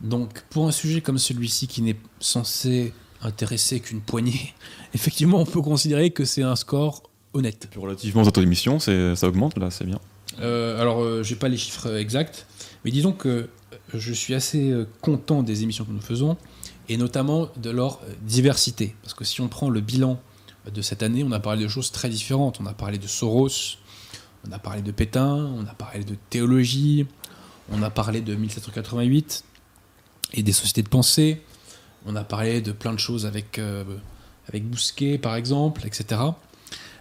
donc pour un sujet comme celui-ci qui n'est censé intéresser qu'une poignée, effectivement on peut considérer que c'est un score honnête. Puis relativement aux autres émissions, c'est- ça augmente là, c'est bien. Euh, alors, euh, j'ai pas les chiffres exacts, mais disons que euh, je suis assez content des émissions que nous faisons, et notamment de leur diversité. Parce que si on prend le bilan de cette année, on a parlé de choses très différentes. On a parlé de Soros, on a parlé de Pétain, on a parlé de théologie, on a parlé de 1788 et des sociétés de pensée, on a parlé de plein de choses avec, euh, Bousquet, par exemple, etc.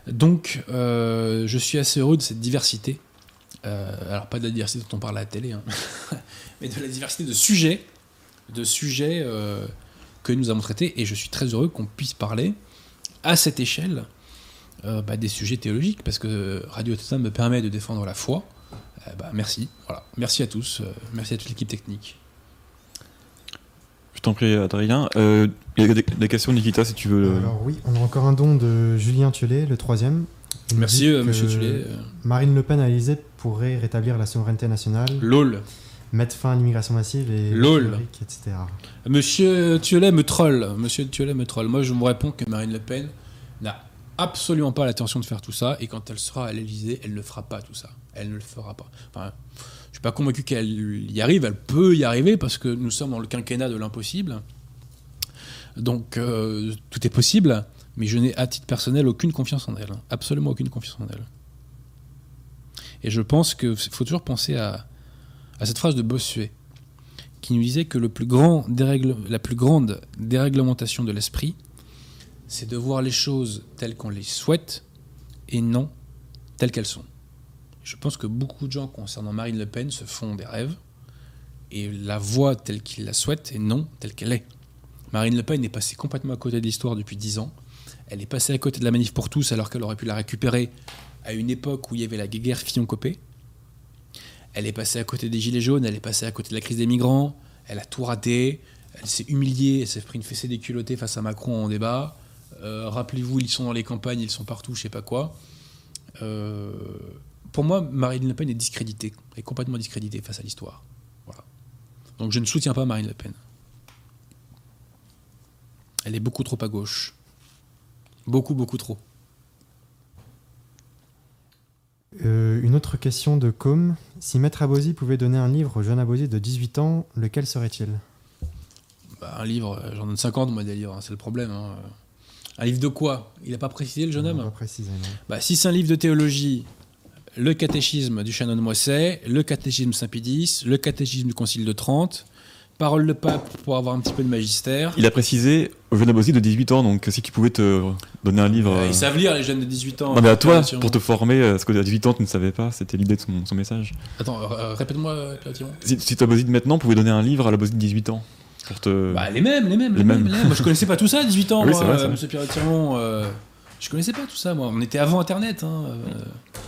Donc, euh, je suis assez heureux de cette diversité. Euh, alors, pas de la diversité dont on parle à la télé, hein, mais de la diversité de sujets, de sujets que nous avons traités. Et je suis très heureux qu'on puisse parler à cette échelle euh, bah, des sujets théologiques, parce que Radio Totem me permet de défendre la foi. Euh, bah, merci. Voilà. Merci à tous. euh, merci à toute l'équipe technique. Je t'en prie, Adrien. Euh, Il y a des, des questions, Nikita, si tu veux. Alors oui, on a encore un don de Julien Thiollet, le troisième. Il Merci, euh, monsieur. Euh, Marine Le Pen à l'Élysée pourrait rétablir la souveraineté nationale, LOL. mettre fin à l'immigration massive et Lol. etc. Monsieur Thiolet me troll. Monsieur Thiolet me troll. Moi, je vous réponds que Marine Le Pen n'a absolument pas l'intention de faire tout ça. Et quand elle sera à l'Élysée, elle ne fera pas tout ça. Elle ne le fera pas. Enfin, je suis pas convaincu qu'elle y arrive. Elle peut y arriver parce que nous sommes dans le quinquennat de l'impossible. Donc, euh, tout est possible. Mais je n'ai à titre personnel aucune confiance en elle. Absolument aucune confiance en elle. Et je pense qu'il faut toujours penser à, à cette phrase de Bossuet qui nous disait que le plus grand dérègle- la plus grande déréglementation de l'esprit, c'est de voir les choses telles qu'on les souhaite et non telles qu'elles sont. Je pense que beaucoup de gens concernant Marine Le Pen se font des rêves et la voient telle qu'ils la souhaitent et non telle qu'elle est. Marine Le Pen est passée complètement à côté de l'histoire depuis dix ans. Elle est passée à côté de la manif pour tous alors qu'elle aurait pu la récupérer à une époque où il y avait la guerre Fillon-Copé. Elle est passée à côté des Gilets jaunes, elle est passée à côté de la crise des migrants, elle a tout raté, elle s'est humiliée, elle s'est pris une fessée déculottée face à Macron en débat. Euh, Rappelez-vous, ils sont dans les campagnes, ils sont partout, je sais pas quoi. Euh, pour moi, Marine Le Pen est discréditée, est complètement discréditée face à l'histoire. Voilà. Donc je ne soutiens pas Marine Le Pen. Elle est beaucoup trop à gauche. Beaucoup, beaucoup trop. Euh, une autre question de Com. Si Maître Abosi pouvait donner un livre au jeune Abosi de 18 ans, lequel serait-il? Bah, un livre, j'en donne 50 moi des livres, hein, c'est le problème. hein. Un livre de quoi? Il n'a pas précisé le jeune homme? préciser, non. Bah, si c'est un livre de théologie, le catéchisme du Chanon de Moisset, le catéchisme de Saint-Pédis, le catéchisme du Concile de Trente, parole de pape pour avoir un petit peu de magistère. Il a précisé au jeune Abosi de 18 ans, donc si tu pouvais te donner un livre. Euh, euh, Ils savent lire les jeunes de 18 ans. Non, mais à toi, Sûrement. pour te former, euh, parce qu'à 18 ans, tu ne savais pas, c'était l'idée de son, son message. Attends, euh, répète-moi, Thiron. Si, si ton Abosi de maintenant pouvait donner un livre à l'Abosi de 18 ans, pour te. Bah, les mêmes, les mêmes, les, Les mêmes. mêmes. les mêmes. Moi, je connaissais pas tout ça à 18 ans, Oui, moi, vrai, euh, monsieur Pierre-Thiron. euh, je connaissais pas tout ça, moi. On était avant Internet, hein, euh,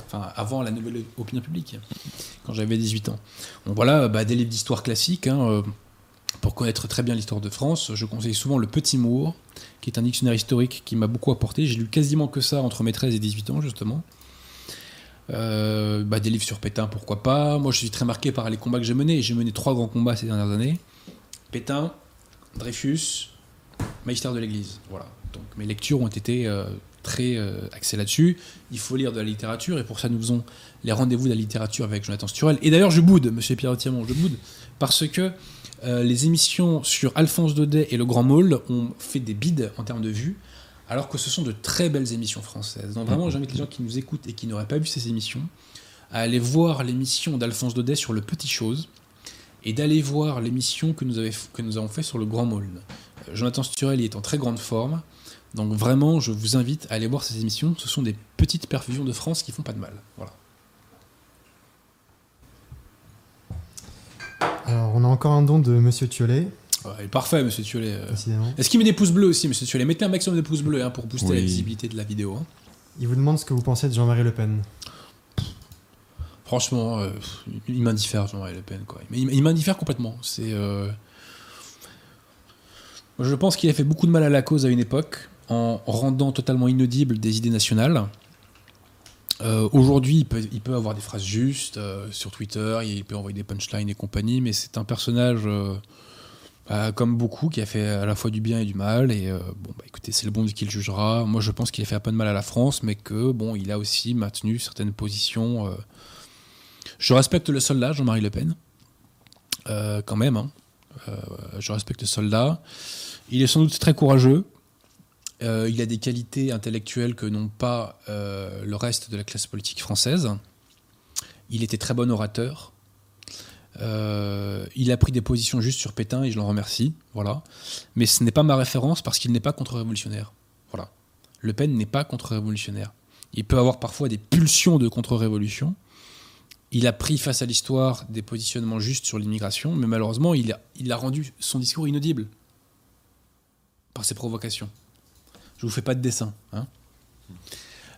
enfin, avant la nouvelle opinion publique, quand j'avais 18 ans. Donc voilà, bah, des livres d'histoire classique. hein, euh, pour connaître très bien l'histoire de France, je conseille souvent Le Petit Mour, qui est un dictionnaire historique qui m'a beaucoup apporté. J'ai lu quasiment que ça entre mes 13 et 18 ans, justement. Euh, bah, des livres sur Pétain, pourquoi pas. Moi, je suis très marqué par les combats que j'ai menés. J'ai mené trois grands combats ces dernières années. Pétain, Dreyfus, magistère de l'Église. Voilà. Donc mes lectures ont été euh, très euh, axées là-dessus. Il faut lire de la littérature et pour ça nous faisons les rendez-vous de la littérature avec Jonathan Sturel. Et d'ailleurs je boude, Monsieur Pierre Thiamon, je boude parce que euh, les émissions sur Alphonse Daudet et Le Grand Maul ont fait des bides en termes de vues. Alors que ce sont de très belles émissions françaises. Donc vraiment, j'invite les gens qui nous écoutent et qui n'auraient pas vu ces émissions à aller voir l'émission d'Alphonse Daudet sur le Petit Chose. Et d'aller voir l'émission que nous, avait- que nous avons fait sur le Grand Maulne. Euh, Jonathan Sturel y est en très grande forme. Donc vraiment, je vous invite à aller voir ces émissions. Ce sont des petites perfusions de France qui font pas de mal. Voilà. Alors, on a encore un don de Monsieur Thiolet, Ouais, parfait, monsieur Thiolet. Euh. Est-ce qu'il met des pouces bleus aussi, monsieur Thiolet Mettez un maximum de pouces bleus hein, pour booster Oui. la visibilité de la vidéo. hein. Il vous demande ce que vous pensez de Jean-Marie Le Pen. Franchement, euh, il m'indiffère, Jean-Marie Le Pen. Quoi. Il, m'indiffère complètement. Euh, Je pense qu'il a fait beaucoup de mal à la cause à une époque, en rendant totalement inaudibles des idées nationales. Euh, Aujourd'hui, il peut, avoir des phrases justes sur Twitter, il peut envoyer des punchlines et compagnie, mais c'est un personnage, bah, comme beaucoup, qui a fait à la fois du bien et du mal. Et bon, bah, écoutez, c'est le bon qui le jugera. Moi, je pense qu'il a fait un peu de mal à la France, mais que bon, il a aussi maintenu certaines positions. Je respecte le soldat, Jean-Marie Le Pen, euh, quand même. hein. Euh, je respecte le soldat. Il est sans doute très courageux. Euh, il a des qualités intellectuelles que n'ont pas le reste de la classe politique française. Il était très bon orateur. Il a pris des positions justes sur Pétain et je l'en remercie. Voilà. Mais ce n'est pas ma référence parce qu'il n'est pas contre-révolutionnaire. Voilà. Le Pen n'est pas contre-révolutionnaire. Il peut avoir parfois des pulsions de contre-révolution. Il a pris face à l'histoire des positionnements justes sur l'immigration, mais malheureusement, il a, rendu son discours inaudible par ses provocations. Je vous fais pas de dessin. hein.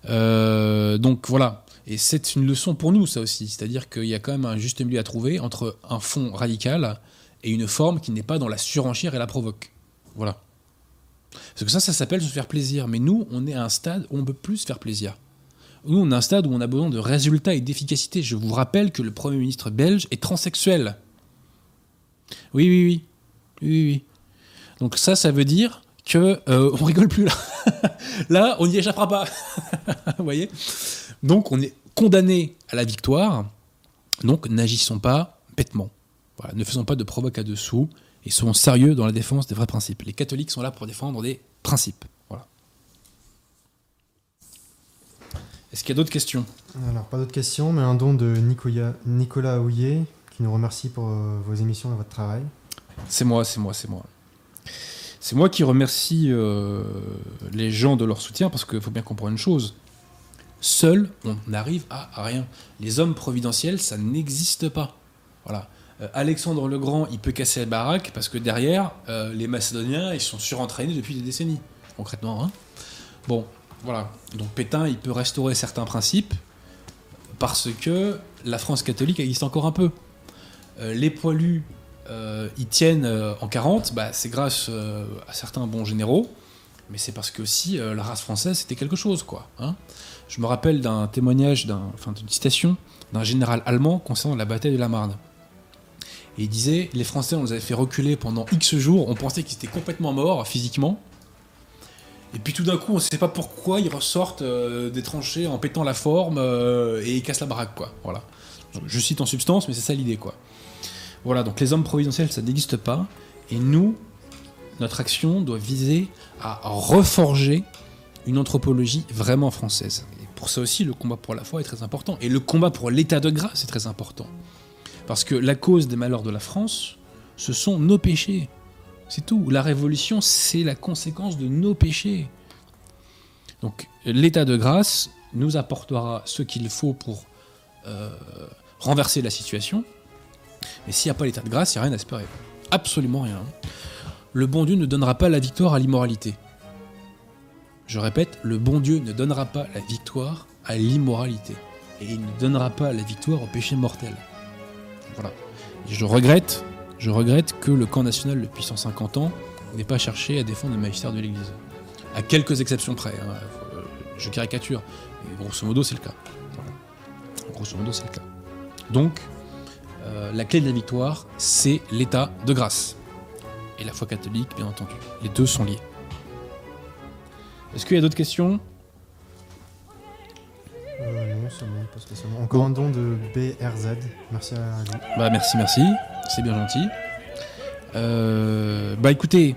Euh, donc voilà. Et c'est une leçon pour nous, ça aussi. C'est-à-dire qu'il y a quand même un juste milieu à trouver entre un fond radical et une forme qui n'est pas dans la surenchère et la provoque. Voilà. Parce que ça, ça s'appelle se faire plaisir. Mais nous, on est à un stade où on peut plus se faire plaisir. Nous, on à un stade où on a besoin de résultats et d'efficacité. Je vous rappelle que le Premier ministre belge est transsexuel. Oui, oui, oui. Oui, oui. Donc ça, ça veut dire que euh, on rigole plus là. là, on n'y échappera pas. Vous voyez? Donc on est condamné à la victoire. Donc n'agissons pas bêtement. Ne faisons pas de provoque à dessous et soyons sérieux dans la défense des vrais principes. Les catholiques sont là pour défendre des principes. Voilà. Est-ce qu'il y a d'autres questions? Alors, pas d'autres questions, mais un don de Nicoya- Nicolas Houillet, qui nous remercie pour euh, vos émissions et votre travail. C'est moi, c'est moi, c'est moi. C'est moi qui remercie euh, les gens de leur soutien parce qu'il faut bien comprendre une chose. Seul, on n'arrive à rien. Les hommes providentiels, ça n'existe pas. Voilà. Euh, Alexandre le Grand, il peut casser la baraque parce que derrière, les Macédoniens, ils sont surentraînés depuis des décennies, concrètement. hein. bon, voilà. Donc Pétain, il peut restaurer certains principes parce que la France catholique existe encore un peu. Euh, les poilus, euh, ils tiennent euh, en 40, bah, c'est grâce euh, à certains bons généraux, mais c'est parce que aussi euh, la race française c'était quelque chose, quoi. hein. Je me rappelle d'un témoignage, d'un, enfin d'une citation d'un général allemand concernant la bataille de la Marne. Et il disait les Français, on les avait fait reculer pendant X jours, on pensait qu'ils étaient complètement morts physiquement. Et puis tout d'un coup, on ne sait pas pourquoi ils ressortent euh, des tranchées en pétant la forme euh, et ils cassent la baraque, quoi. Voilà. Je cite en substance, mais c'est ça l'idée, quoi. Voilà, donc les hommes providentiels, ça n'existe pas. Et nous, notre action doit viser à reforger une anthropologie vraiment française. Et pour ça aussi, le combat pour la foi est très important. Et le combat pour l'état de grâce est très important. Parce que la cause des malheurs de la France, ce sont nos péchés. C'est tout. La révolution, c'est la conséquence de nos péchés. Donc l'état de grâce nous apportera ce qu'il faut pour euh, renverser la situation. Mais s'il n'y a pas l'état de grâce, il n'y a rien à espérer. Absolument rien. Le bon Dieu ne donnera pas la victoire à l'immoralité. Je répète, le bon Dieu ne donnera pas la victoire à l'immoralité. Et il ne donnera pas la victoire au péché mortel. Voilà. Je regrette, je regrette que le camp national depuis 150 ans n'ait pas cherché à défendre le magistère de l'Église. À quelques exceptions près. hein. Euh, Je caricature. Mais grosso modo, c'est le cas. Voilà. Grosso modo, c'est le cas. Donc, euh, la clé de la victoire, c'est l'état de grâce. Et la foi catholique, bien entendu. Les deux sont liés. Est-ce qu'il y a d'autres questions? Euh, non, c'est bon, pas spécialement. Encore un don de BRZ. Merci à lui. Bah merci, merci, c'est bien gentil. Euh, bah écoutez,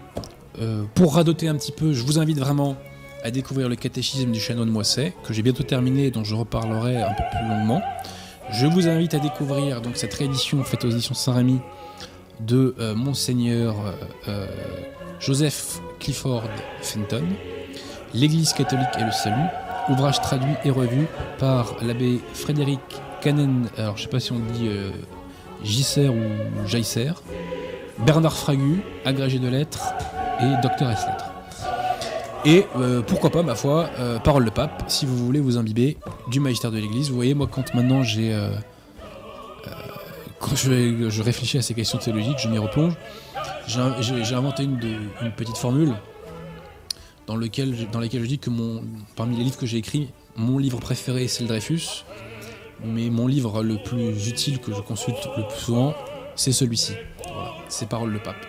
euh, pour radoter un petit peu, je vous invite vraiment à découvrir le catéchisme du chanoine Moisset, que j'ai bientôt terminé et dont je reparlerai un peu plus longuement. Je vous invite à découvrir donc cette réédition faite aux éditions Saint-Rémy de euh, Monseigneur Joseph Clifford Fenton, L'Église catholique et le salut, ouvrage traduit et revu par l'abbé Frédéric Canen, alors je sais pas si on dit Gisser ou Jaisser, Bernard Fragu, agrégé de lettres et docteur S lettres. Et euh, pourquoi pas, ma foi, euh, parole de pape, si vous voulez vous imbiber du magistère de l'Église. Vous voyez, moi, quand maintenant j'ai. euh, quand je, réfléchis à ces questions théologiques, je m'y replonge. J'ai inventé une, petite formule dans, laquelle je dis que parmi les livres que j'ai écrits, mon livre préféré c'est le Dreyfus, mais mon livre le plus utile que je consulte le plus souvent, c'est celui-ci. Voilà, c'est Paroles de Pape.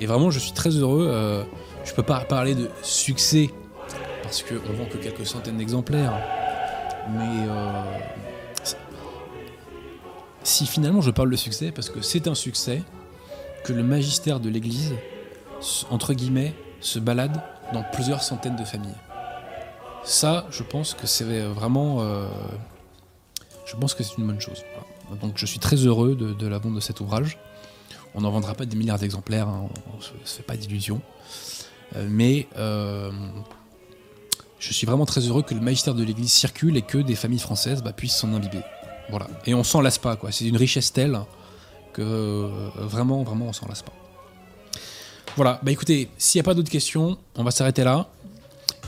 Et vraiment, je suis très heureux. euh, je peux pas parler de succès parce qu'on vend que quelques centaines d'exemplaires, mais euh, si finalement je parle de succès, parce que c'est un succès que le magistère de l'Église, entre guillemets, se balade dans plusieurs centaines de familles. Ça, je pense que c'est vraiment, euh, je pense que c'est une bonne chose. Donc, je suis très heureux de, la vente de cet ouvrage. On n'en vendra pas des milliards d'exemplaires, hein, on ne se, fait pas d'illusions. Euh, mais euh, je suis vraiment très heureux que le magistère de l'Église circule et que des familles françaises bah, puissent s'en imbiber. Voilà. Et on s'en lasse pas. C'est une richesse telle que euh, vraiment, vraiment, on s'en lasse pas. Voilà. Bah écoutez, s'il n'y a pas d'autres questions, on va s'arrêter là.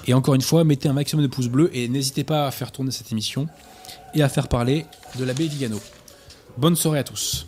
Et encore une fois, mettez un maximum de pouces bleus et n'hésitez pas à faire tourner cette émission et à faire parler de l'abbé Vigano. Bonne soirée à tous.